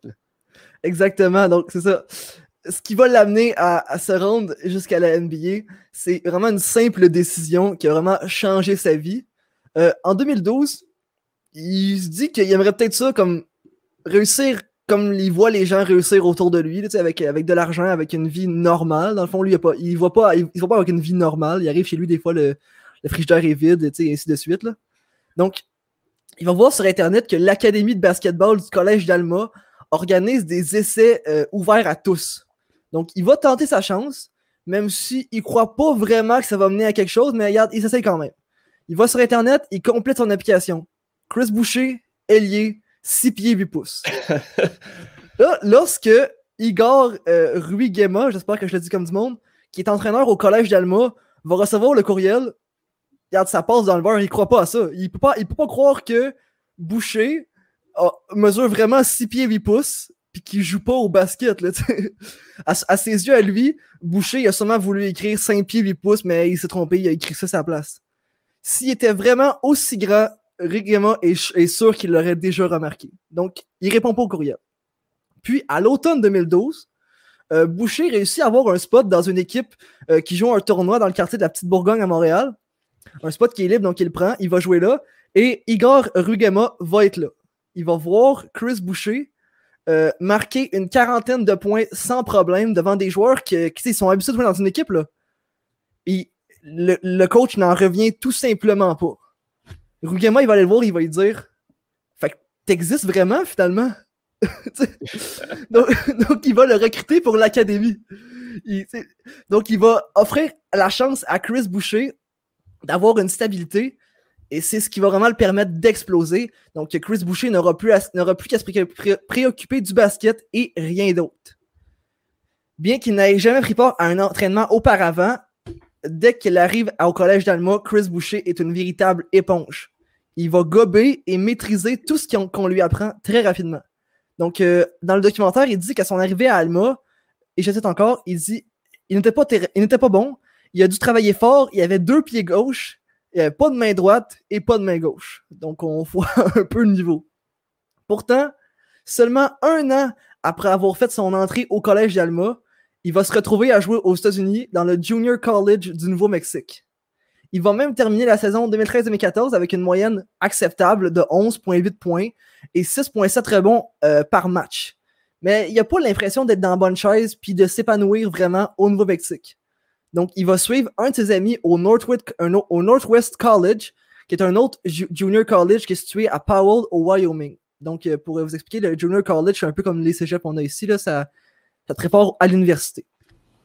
Exactement, donc c'est ça. Ce qui va l'amener à, se rendre jusqu'à la NBA, c'est vraiment une simple décision qui a vraiment changé sa vie. Euh, en 2012, il se dit qu'il aimerait peut-être ça comme réussir comme il voit les gens réussir autour de lui, avec, avec de l'argent, avec une vie normale. Dans le fond, lui, il, voit pas, voit pas avec une vie normale. Il arrive chez lui, des fois, le, le frigidaire est vide, et ainsi de suite. Donc, il va voir sur Internet que l'Académie de basketball du Collège d'Alma organise des essais euh, ouverts à tous. Donc, il va tenter sa chance, même s'il ne croit pas vraiment que ça va mener à quelque chose, mais regarde, il s'essaye quand même. Il va sur Internet, il complète son application. Chris Boucher, ailier, 6 pieds 8 pouces. Là, lorsque Igor euh, Ruigema, j'espère que je le dis comme du monde, qui est entraîneur au collège d'Alma, va recevoir le courriel, regarde, ça passe dans le beurre, il croit pas à ça. Il peut pas, il peut pas croire que Boucher mesure vraiment 6 pieds 8 pouces puis qu'il joue pas au basket. Là, à, à, ses yeux, à lui, Boucher, il a sûrement voulu écrire 5 pieds 8 pouces, mais il s'est trompé, il a écrit ça à sa place. S'il était vraiment aussi grand, Rigema est, sûr qu'il l'aurait déjà remarqué. Donc, il répond pas au courriel. Puis, à l'automne 2012, euh, Boucher réussit à avoir un spot dans une équipe euh, qui joue un tournoi dans le quartier de la Petite Bourgogne à Montréal. Un spot qui est libre, donc il le prend, il va jouer là. Et Igor Rugema va être là. Il va voir Chris Boucher euh, marquer une quarantaine de points sans problème devant des joueurs qui, sont habitués de jouer dans une équipe. Là. Et le coach n'en revient tout simplement pas. Rugema, il va aller le voir, il va lui dire Fait que t'existes vraiment finalement? Donc, il va le recruter pour l'académie. donc, il va offrir la chance à Chris Boucher d'avoir une stabilité et c'est ce qui va vraiment le permettre d'exploser. Donc, Chris Boucher n'aura plus qu'à se préoccuper du basket et rien d'autre. Bien qu'il n'ait jamais pris part à un entraînement auparavant, dès qu'il arrive au collège d'Alma, Chris Boucher est une véritable éponge il va gober et maîtriser tout ce qu'on lui apprend très rapidement. Donc, euh, dans le documentaire, il dit qu'à son arrivée à Alma, et je encore, il dit il n'était pas, pas bon, il a dû travailler fort, il avait deux pieds gauche, il avait pas de main droite et pas de main gauche. Donc, on voit un peu le niveau. Pourtant, seulement un an après avoir fait son entrée au collège d'Alma, il va se retrouver à jouer aux États-Unis dans le Junior College du Nouveau-Mexique. Il va même terminer la saison 2013-2014 avec une moyenne acceptable de 11,8 points et 6,7 rebonds euh, par match. Mais il n'a pas l'impression d'être dans la bonne chaise puis de s'épanouir vraiment au Nouveau-Mexique. Donc, il va suivre un de ses amis au Northwest, au Northwest College, qui est un autre junior college qui est situé à Powell, au Wyoming. Donc, euh, pour vous expliquer, le junior college, c'est un peu comme les cégeps qu'on a ici, là, ça, ça très fort à l'université.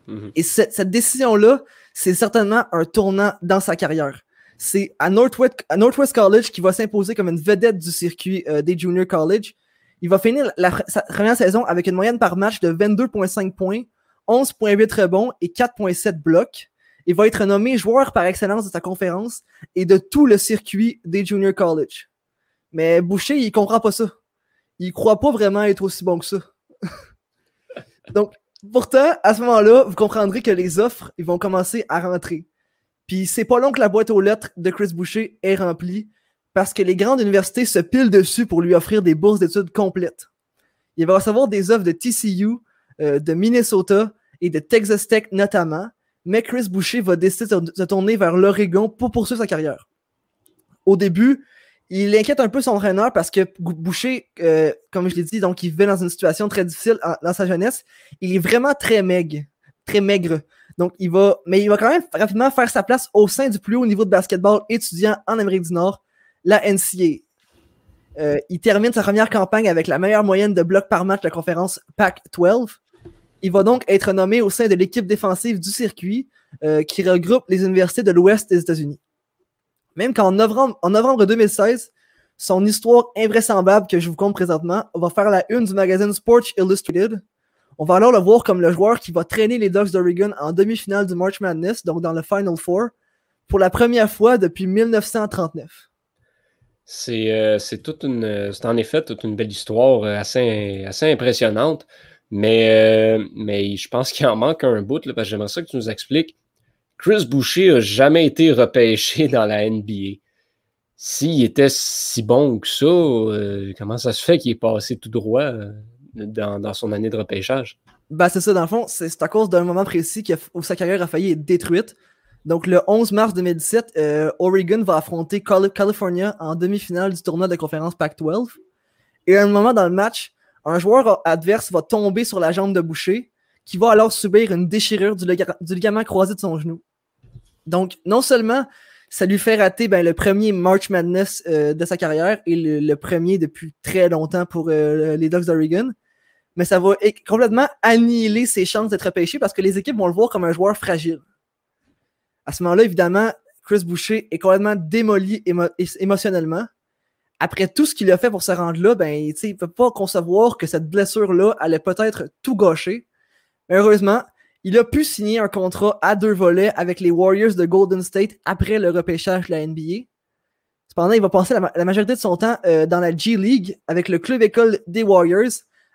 Mm-hmm. Et cette, décision-là, c'est certainement un tournant dans sa carrière. C'est à Northwest, à Northwest College qui va s'imposer comme une vedette du circuit euh, des Junior College. Il va finir la, sa première saison avec une moyenne par match de 22,5 points, 11,8 rebonds et 4,7 blocs. Il va être nommé joueur par excellence de sa conférence et de tout le circuit des Junior College. Mais Boucher, il comprend pas ça. Il croit pas vraiment être aussi bon que ça. Donc, Pourtant, à ce moment-là, vous comprendrez que les offres ils vont commencer à rentrer. Puis c'est pas long que la boîte aux lettres de Chris Boucher est remplie parce que les grandes universités se pilent dessus pour lui offrir des bourses d'études complètes. Il va recevoir des offres de TCU, euh, de Minnesota et de Texas Tech notamment, mais Chris Boucher va décider de se tourner vers l'Oregon pour poursuivre sa carrière. Au début, il inquiète un peu son entraîneur parce que Boucher, euh, comme je l'ai dit, donc il vivait dans une situation très difficile dans sa jeunesse. Il est vraiment très maigre, très maigre. Donc il va, mais il va quand même rapidement faire sa place au sein du plus haut niveau de basketball étudiant en Amérique du Nord, la NCA. Euh, il termine sa première campagne avec la meilleure moyenne de blocs par match de la conférence Pac-12. Il va donc être nommé au sein de l'équipe défensive du circuit euh, qui regroupe les universités de l'Ouest des États-Unis. Même qu'en novembre, en novembre 2016, son histoire invraisemblable que je vous compte présentement va faire la une du magazine Sports Illustrated. On va alors le voir comme le joueur qui va traîner les Ducks d'Oregon en demi-finale du March Madness, donc dans le Final Four, pour la première fois depuis 1939. C'est toute une, en effet toute une belle histoire euh, assez, impressionnante, mais, euh, mais je pense qu'il en manque un bout, là, parce que j'aimerais ça que tu nous expliques Chris Boucher n'a jamais été repêché dans la NBA. S'il était si bon que ça, euh, comment ça se fait qu'il est passé tout droit euh, dans, son année de repêchage? Ben, c'est ça, dans le fond, c'est à cause d'un moment précis où sa carrière a failli être détruite. Donc, le 11 mars 2017, euh, Oregon va affronter California en demi-finale du tournoi de conférence Pac-12. Et à un moment dans le match, un joueur adverse va tomber sur la jambe de Boucher, qui va alors subir une déchirure du, ligament croisé de son genou. Donc, non seulement ça lui fait rater ben, le premier March Madness euh, de sa carrière et le, premier depuis très longtemps pour euh, les Ducks d'Oregon, mais ça va complètement annihiler ses chances d'être pêché parce que les équipes vont le voir comme un joueur fragile. À ce moment-là, évidemment, Chris Boucher est complètement démoli émotionnellement après tout ce qu'il a fait pour se rendre là, ben, il ne peut pas concevoir que cette blessure-là allait peut-être tout gâcher. heureusement, il a pu signer un contrat à deux volets avec les Warriors de Golden State après le repêchage de la NBA. Cependant, il va passer la, majorité de son temps euh, dans la G League avec le club école des Warriors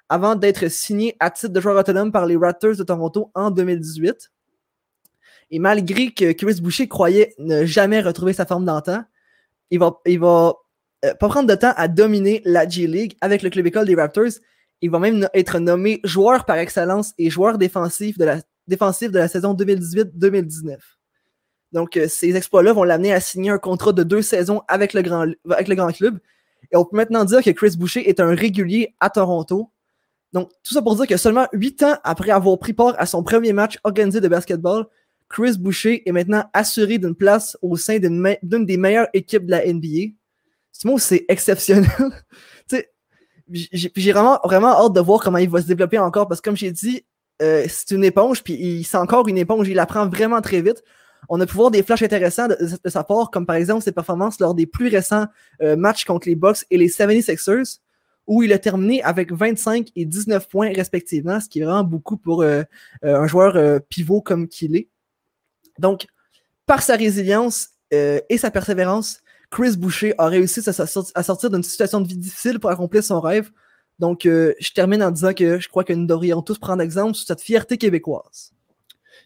avant d'être signé à titre de joueur autonome par les Raptors de Toronto en 2018. Et malgré que Chris Boucher croyait ne jamais retrouver sa forme d'antan, il va, il va euh, pas prendre de temps à dominer la G-League avec le club école des Raptors. Il va même être nommé joueur par excellence et joueur défensif de la, défensif de la saison 2018-2019. Donc, euh, ces exploits-là vont l'amener à signer un contrat de deux saisons avec le, grand, avec le grand club. Et on peut maintenant dire que Chris Boucher est un régulier à Toronto. Donc, tout ça pour dire que seulement huit ans après avoir pris part à son premier match organisé de basketball, Chris Boucher est maintenant assuré d'une place au sein d'une des meilleures équipes de la NBA ce mot, c'est exceptionnel. j'ai vraiment, vraiment hâte de voir comment il va se développer encore parce que, comme j'ai dit, euh, c'est une éponge, puis c'est encore une éponge. Il apprend vraiment très vite. On a pu voir des flashs intéressants de, sa part, comme par exemple ses performances lors des plus récents euh, matchs contre les Bucks et les 76ers, où il a terminé avec 25 et 19 points respectivement, ce qui est vraiment beaucoup pour euh, un joueur pivot comme qu'il est. Donc, par sa résilience et sa persévérance, Chris Boucher a réussi à sortir d'une situation de vie difficile pour accomplir son rêve. Donc, euh, je termine en disant que je crois que nous devrions tous prendre exemple sur cette fierté québécoise.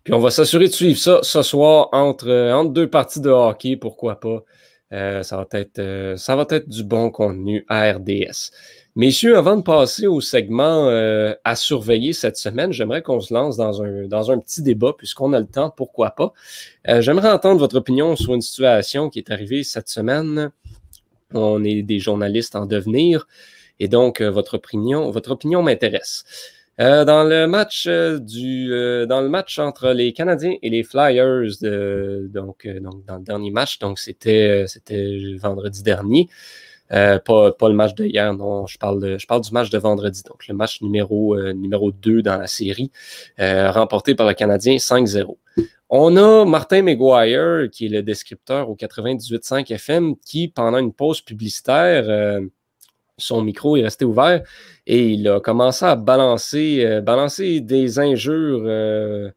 Puis on va s'assurer de suivre ça ce soir entre, euh, entre deux parties de hockey, pourquoi pas. Euh, ça, va être, ça va être du bon contenu à RDS. Messieurs, avant de passer au segment à surveiller cette semaine, j'aimerais qu'on se lance dans un, dans un petit débat, puisqu'on a le temps, pourquoi pas. J'aimerais entendre votre opinion sur une situation qui est arrivée cette semaine. On est des journalistes en devenir, et donc euh, votre opinion, votre opinion m'intéresse. dans le match du dans le match entre les Canadiens et les Flyers, de, donc, donc dans le dernier match, donc c'était c'était vendredi dernier. Euh, pas, le match de hier, non, je parle, je parle du match de vendredi, donc le match numéro, euh, numéro 2 dans la série, euh, remporté par le Canadien 5-0. On a Martin McGuire, qui est le descripteur au 98.5 FM, qui, pendant une pause publicitaire, son micro est resté ouvert et il a commencé à balancer, balancer des injures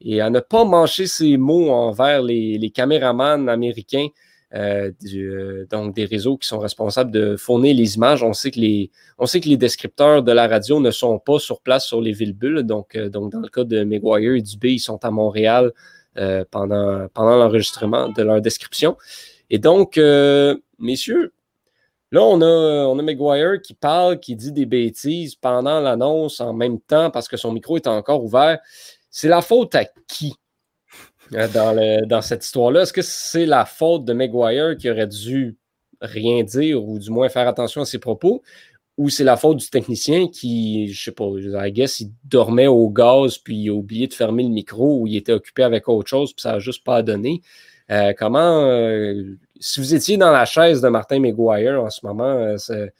et à ne pas mancher ses mots envers les, caméramans américains euh, euh, donc des réseaux qui sont responsables de fournir les images. On sait que les, on sait que les descripteurs de la radio ne sont pas sur place sur les villes-bulles. Donc, euh, donc, dans le cas de McGuire et Dubé, ils sont à Montréal pendant, pendant l'enregistrement de leur description. Et donc, messieurs, Là, on a, on a McGuire qui parle, qui dit des bêtises pendant l'annonce en même temps parce que son micro est encore ouvert. C'est la faute à qui? Euh, dans, cette histoire-là? Est-ce que c'est la faute de McGuire qui aurait dû rien dire ou du moins faire attention à ses propos? Ou c'est la faute du technicien qui, je sais pas, I guess, il dormait au gaz puis il a oublié de fermer le micro ou il était occupé avec autre chose puis ça n'a juste pas donné? Euh, comment, euh, si vous étiez dans la chaise de Martin McGuire en ce moment, ce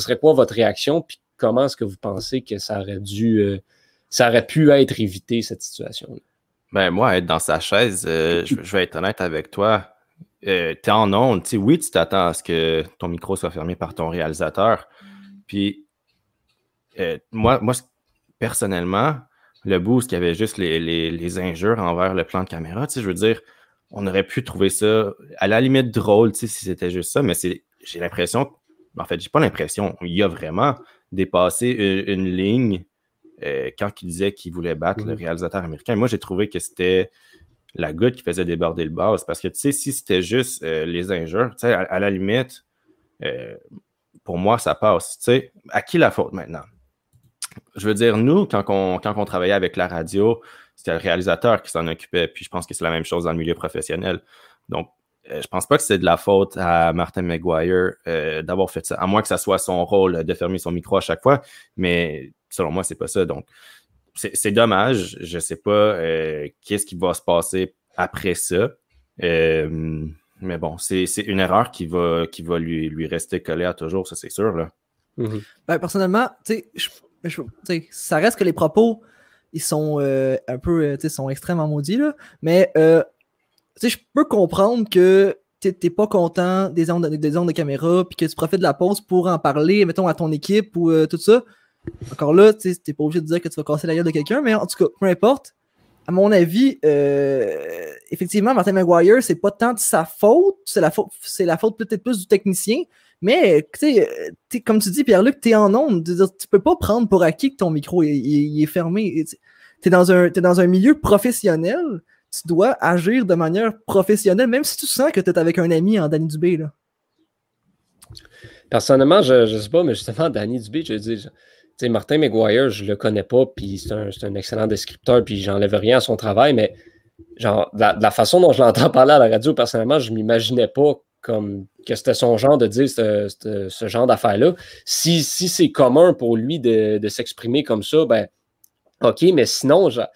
serait quoi votre réaction? Puis comment est-ce que vous pensez que ça aurait dû, ça aurait pu être évité, cette situation-là? Ben, moi, être dans sa chaise, euh, je, vais être honnête avec toi. Euh, tu es en onde. oui, tu t'attends à ce que ton micro soit fermé par ton réalisateur. Puis, euh, moi, personnellement, le boost qu'il y avait juste les, injures envers le plan de caméra, je veux dire, on aurait pu trouver ça à la limite drôle si c'était juste ça, mais j'ai l'impression, en fait, j'ai pas l'impression, il y a vraiment dépassé une ligne euh, quand il disait qu'il voulait battre le mhm. réalisateur américain. Moi, j'ai trouvé que c'était la goutte qui faisait déborder le base. Parce que, tu sais, si c'était juste euh, les injures, tu sais, à, la limite, euh, pour moi, ça passe. Tu sais, à qui la faute maintenant? Je veux dire, nous, quand on, quand on travaillait avec la radio, c'était le réalisateur qui s'en occupait. Puis je pense que c'est la même chose dans le milieu professionnel. Donc, euh, je pense pas que c'est de la faute à Martin McGuire euh, d'avoir fait ça, à moins que ça soit son rôle de fermer son micro à chaque fois. Mais selon moi, c'est pas ça. Donc, c'est dommage. Je sais pas euh, qu'est-ce qui va se passer après ça. mais bon, c'est une erreur qui va, qui va lui, lui rester collée à toujours, ça c'est sûr. Là. Mm-hmm. ben, personnellement, ça reste que les propos, ils sont un peu, sont extrêmement maudits, là, mais sais, je peux comprendre que t'es pas content des ondes, des de caméra, puis que tu profites de la pause pour en parler, mettons, à ton équipe ou euh, tout ça. Encore là, tu t'es pas obligé de dire que tu vas casser la gueule de quelqu'un, mais en tout cas, peu importe. À mon avis, euh, effectivement, Martin Maguire, c'est pas tant de sa faute, c'est la faute, c'est la faute peut-être plus du technicien, mais tu comme tu dis, Pierre-Luc, t'es en onde. Tu peux pas prendre pour acquis que ton micro est, fermé. T'es dans, un, es dans un milieu professionnel tu dois agir de manière professionnelle, même si tu sens que tu es avec un ami en Danny Dubé. Là. Personnellement, je ne sais pas, mais justement, Danny Dubé, je dis, sais, Martin McGuire, je le connais pas, puis c'est un, excellent descripteur, puis j'enlève rien à son travail, mais genre, la, la façon dont je l'entends parler à la radio, personnellement, je m'imaginais pas comme que c'était son genre de dire ce, genre d'affaires-là. Si, si c'est commun pour lui de, s'exprimer comme ça, ben OK, mais sinon, genre,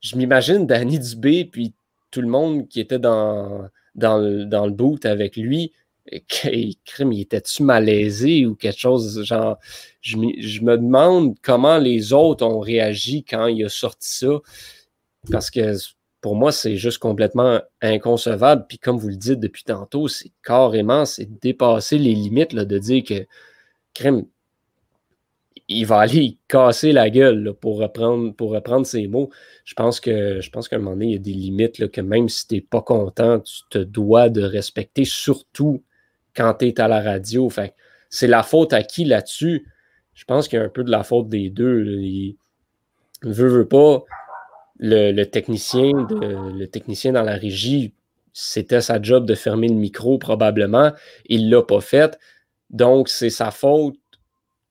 je m'imagine Danny Dubé, puis tout le monde qui était dans, dans, le, boot avec lui, crime, il était-tu malaisé ou quelque chose? Genre, je, me demande comment les autres ont réagi quand il a sorti ça. Parce que pour moi, c'est juste complètement inconcevable. Puis comme vous le dites depuis tantôt, c'est carrément, c'est dépasser les limites là, de dire que crime, il va aller casser la gueule pour, reprendre, pour reprendre ses mots. Je pense qu'à un moment donné, il y a des limites que même si tu n'es pas content, tu te dois de respecter, surtout quand tu es à la radio. c'est la faute à qui là-dessus? Je pense qu'il y a un peu de la faute des deux. Il veut, veut pas. Le, technicien le technicien dans la régie, c'était sa job de fermer le micro probablement. Il ne l'a pas fait. Donc, c'est sa faute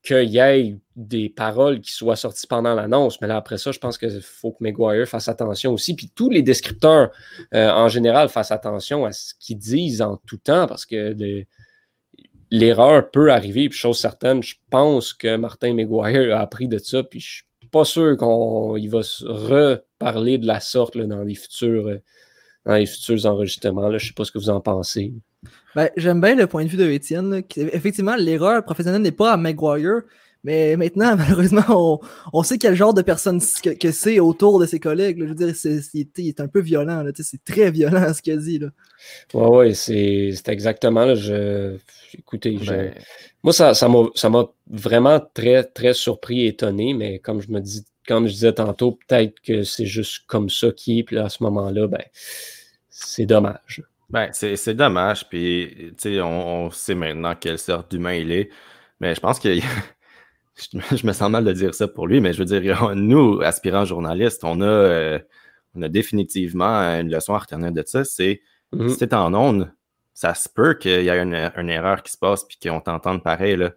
qu'il y ait des paroles qui soient sorties pendant l'annonce. Mais là, après ça, je pense qu'il faut que McGuire fasse attention aussi. Puis tous les descripteurs, euh, en général, fassent attention à ce qu'ils disent en tout temps parce que l'erreur peut arriver. Puis, chose certaine, je pense que Martin McGuire a appris de ça. Puis, je suis pas sûr qu'il va reparler de la sorte dans, les futurs, euh, dans les futurs enregistrements. Là. Je ne sais pas ce que vous en pensez. Ben, J'aime bien le point de vue de Étienne. Effectivement, l'erreur professionnelle n'est pas à McGuire, mais maintenant, malheureusement, on, sait quel genre de personne que, c'est autour de ses collègues. Je veux dire, il est un peu violent. C'est très violent ce qu'il a dit. Là. Ouais, ouais, c'est exactement. Là, je, écoutez, ben moi, ça m'a ça vraiment très, très surpris et étonné, mais comme je me dis, comme je disais tantôt, peut-être que c'est juste comme ça qui est, puis à ce moment-là, ben, c'est dommage. Ben, c'est dommage, puis on, on sait maintenant quelle sorte d'humain il est, mais je pense que je me sens mal de dire ça pour lui, mais je veux dire, nous, aspirants journalistes, on a, euh, on a définitivement une leçon à retenir de ça, c'est mm-hmm. si tu en onde, ça se peut qu'il y ait une, erreur qui se passe puis qu'on t'entende pareil. Là.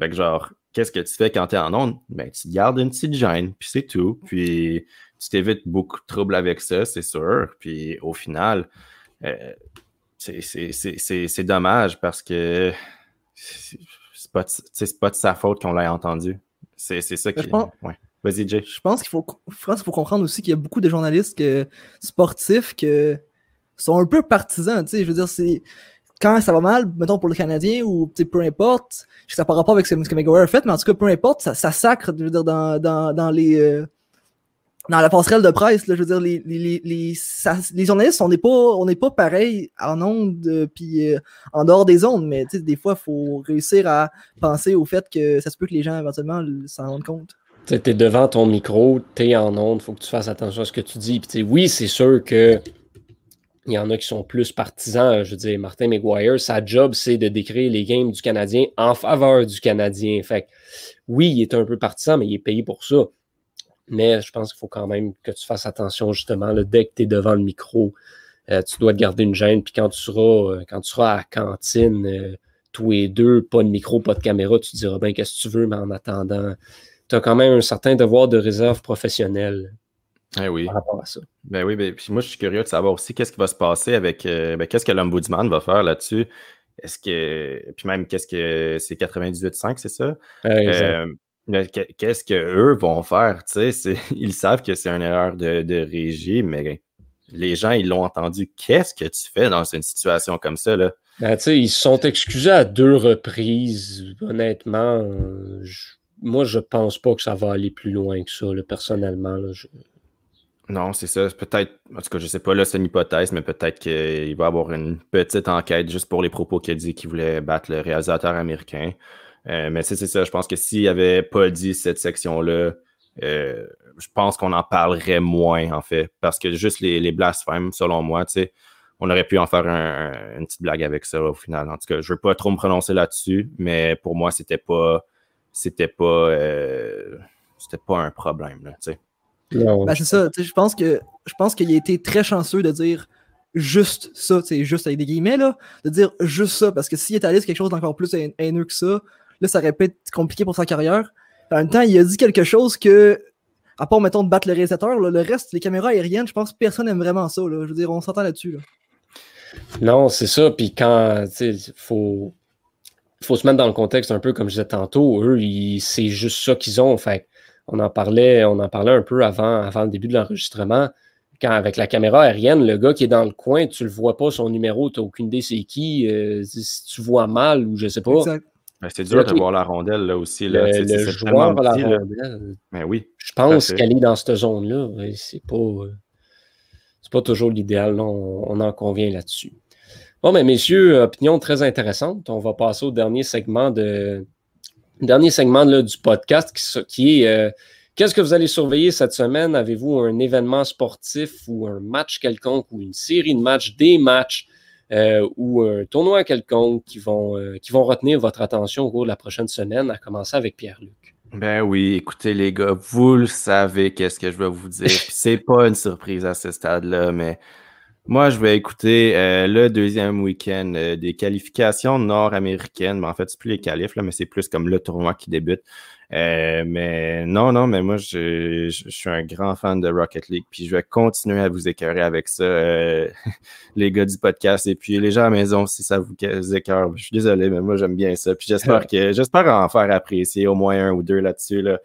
Fait que genre, qu'est-ce que tu fais quand tu es en onde? Ben, tu gardes une petite gêne, puis c'est tout. Puis tu t'évites beaucoup de troubles avec ça, c'est sûr. Puis au final, euh, c'est dommage parce que c'est pas, pas de sa faute qu'on l'ait entendu. C'est ça qui. Ouais. Vas-y, Jay. Je pense qu'il faut, faut comprendre aussi qu'il y a beaucoup de journalistes sportifs qui sont un peu partisans. Je veux dire, c'est quand ça va mal, mettons pour le Canadien ou peu importe, je sais que ça rapport avec ce que McGuire a fait, mais en tout cas, peu importe, ça, ça sacre je veux dire, dans, dans, dans les. Euh, dans la passerelle de presse, je veux dire, les, les, les, les journalistes, on n'est pas, pas pareil en ondes euh, puis euh, en dehors des ondes, mais des fois, il faut réussir à penser au fait que ça se peut que les gens éventuellement s'en rendent compte. Tu es devant ton micro, tu es en ondes, il faut que tu fasses attention à ce que tu dis. Puis, oui, c'est sûr que il y en a qui sont plus partisans. Je veux dire, Martin McGuire, sa job, c'est de décrire les games du Canadien en faveur du Canadien. Fait oui, il est un peu partisan, mais il est payé pour ça. Mais je pense qu'il faut quand même que tu fasses attention justement. dès que tu es devant le micro, euh, tu dois te garder une gêne. Puis quand tu seras, euh, quand tu seras à la cantine, euh, tous les deux, pas de micro, pas de caméra, tu te diras bien qu'est-ce que tu veux, mais en attendant, tu as quand même un certain devoir de réserve professionnelle. Eh oui. par rapport à ça. Ben oui, ben, puis moi, je suis curieux de savoir aussi qu'est-ce qui va se passer avec. euh, ben, qu'est-ce que l'Ombudsman va faire là-dessus? Est-ce que. Puis même, qu'est-ce que. C'est 98.5, c'est ça? Euh, qu'est-ce qu'eux vont faire? Ils savent que c'est une erreur de, de régie, mais les gens, ils l'ont entendu. Qu'est-ce que tu fais dans une situation comme ça? Là? Ben, tu sais, ils se sont excusés à deux reprises. Honnêtement, je- moi, je pense pas que ça va aller plus loin que ça, là, personnellement. là. Je- Non, c'est ça. Peut-être, en tout cas, je sais pas, là, c'est une hypothèse, mais peut-être qu'il va y avoir une petite enquête juste pour les propos qu'il a dit qu'il voulait battre le réalisateur américain. Euh, mais c'est c'est ça, je pense que s'il n'avait pas dit cette section-là, euh, je pense qu'on en parlerait moins, en fait. Parce que juste les, les blasphèmes, selon moi, tu sais, on aurait pu en faire un- un- une petite blague avec ça au final. En tout cas, je veux pas trop me prononcer là-dessus, mais pour moi, c'était pas. C'était pas. euh, c'était pas un problème, là, tu sais. Ben, c'est ça, tu sais, je pense que je pense qu'il a été très chanceux de dire juste ça, c'est juste avec des guillemets, là, de dire juste ça, parce que s'il est allé sur quelque chose d'encore plus hain- haineux que ça, là, ça aurait pu être compliqué pour sa carrière. En même temps, il a dit quelque chose que, à part, mettons, de battre le réalisateur, là, le reste, les caméras aériennes, je pense que personne n'aime vraiment ça, là. Je veux dire, on s'entend là-dessus, là. Non, c'est ça. Puis quand, tu sais, faut, faut se mettre dans le contexte un peu comme je disais tantôt. Eux, c'est juste ça qu'ils ont. Fait on en parlait, on en parlait un peu avant, avant le début de l'enregistrement. Quand avec la caméra aérienne, le gars qui est dans le coin, tu le vois pas son numéro, tu n'as aucune idée c'est qui. euh, si tu vois mal ou je sais pas. Exact. Ben, c'est dur de voir la rondelle là aussi. Là. Le, Tu sais, le c'est joueur tellement à la petit, là. rondelle, Ben oui. je pense qu'elle est dans cette zone-là. C'est pas, euh, c'est pas toujours l'idéal, on, on en convient là-dessus. Bon, mais messieurs, opinion très intéressante. On va passer au dernier segment de dernier segment là, du podcast qui est euh, qu'est-ce que vous allez surveiller cette semaine? Avez-vous un événement sportif ou un match quelconque ou une série de matchs, des matchs euh, ou un tournoi quelconque qui vont, euh, qui vont retenir votre attention au cours de la prochaine semaine, à commencer avec Pierre-Luc? Ben oui, écoutez les gars, vous le savez qu'est-ce que je vais vous dire. C'est pas une surprise à ce stade-là, mais moi je vais écouter euh, le deuxième week-end des qualifications nord-américaines. Mais en fait, c'est plus les qualifs, là, mais c'est plus comme le tournoi qui débute. Euh, mais non, non, mais moi je, je- je suis un grand fan de Rocket League, puis je vais continuer à vous écœurer avec ça, euh, les gars du podcast. Et puis les gens à la maison, si ça vous écœure, je suis désolé, mais moi j'aime bien ça. Puis j'espère que j'espère en faire apprécier au moins un ou deux là-dessus. Là.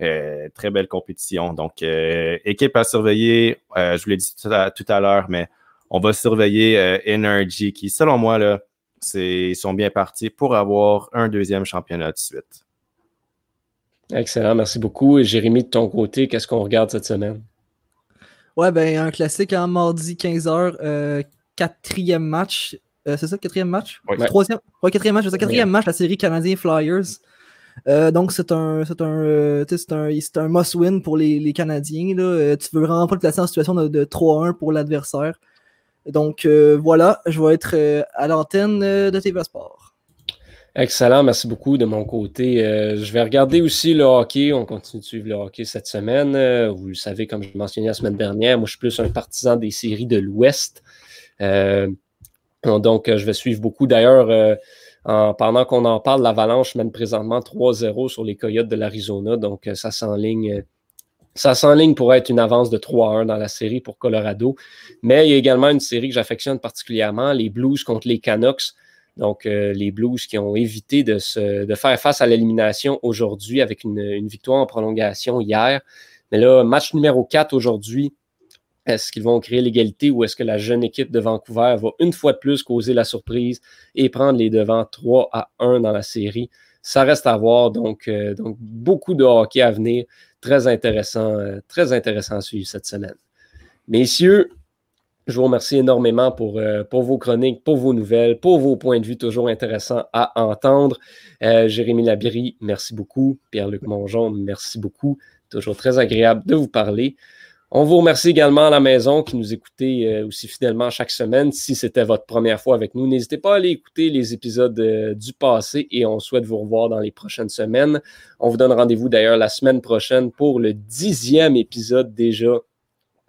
Euh, très belle compétition. Donc, euh, équipe à surveiller, euh, je vous l'ai dit tout à, tout à l'heure, mais on va surveiller euh, Energy, qui, selon moi, là, c'est, ils sont bien partis pour avoir un deuxième championnat de suite. Excellent, merci beaucoup. Et Jérémy, de ton côté, qu'est-ce qu'on regarde cette semaine? Ouais, ben, un classique en mardi 15h, euh, quatrième match. Euh, c'est ça, quatrième match? Ouais. Troisième. Ouais, quatrième match. C'est ça, quatrième match, la série Canadien Flyers. Euh, donc, c'est un, c'est un, c'est un, c'est un must-win pour les, les Canadiens. Là. Tu veux vraiment pas te placer en situation de, de 3-1 pour l'adversaire. Donc, euh, voilà, je vais être à l'antenne de TVA Sport. Excellent, merci beaucoup de mon côté. Euh, je vais regarder aussi le hockey. On continue de suivre le hockey cette semaine. Euh, vous le savez, comme je l'ai mentionné la semaine dernière, moi je suis plus un partisan des séries de l'Ouest. Euh, donc, je vais suivre beaucoup. D'ailleurs, en- pendant qu'on en parle, l'Avalanche mène présentement 3-0 sur les Coyotes de l'Arizona. Donc, ça s'enligne. Ça s'enligne pour être une avance de 3-1 dans la série pour Colorado. Mais il y a également une série que j'affectionne particulièrement, les Blues contre les Canucks. Donc, euh, les Blues qui ont évité de, faire face à l'élimination aujourd'hui avec une, victoire en prolongation hier. Mais là, match numéro 4 aujourd'hui. Est-ce qu'ils vont créer l'égalité ou est-ce que la jeune équipe de Vancouver va une fois de plus causer la surprise et prendre les devants 3 à 1 dans la série? Ça reste à voir. Donc, euh, beaucoup de hockey à venir. Très intéressant, euh, très intéressant à suivre cette semaine. Messieurs, je vous remercie énormément pour, euh, pour vos chroniques, pour vos nouvelles, pour vos points de vue toujours intéressants à entendre. Euh, Jérémy Labrie, merci beaucoup. Pierre-Luc Mongeon, merci beaucoup. Toujours très agréable de vous parler. On vous remercie également à la maison qui nous écoutez euh, aussi fidèlement chaque semaine. Si c'était votre première fois avec nous, n'hésitez pas à aller écouter les épisodes du passé et on souhaite vous revoir dans les prochaines semaines. On vous donne rendez-vous d'ailleurs la semaine prochaine pour le dixième épisode déjà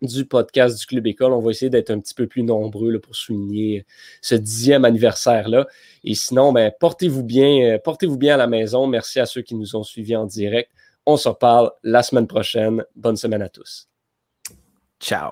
du podcast du Club École. On va essayer d'être un petit peu plus nombreux là, pour souligner ce dixième anniversaire-là. Et sinon, ben, portez-vous bien, euh, portez-vous bien à la maison. Merci à ceux qui nous ont suivis en direct. On se reparle la semaine prochaine. Bonne semaine à tous. Ciao.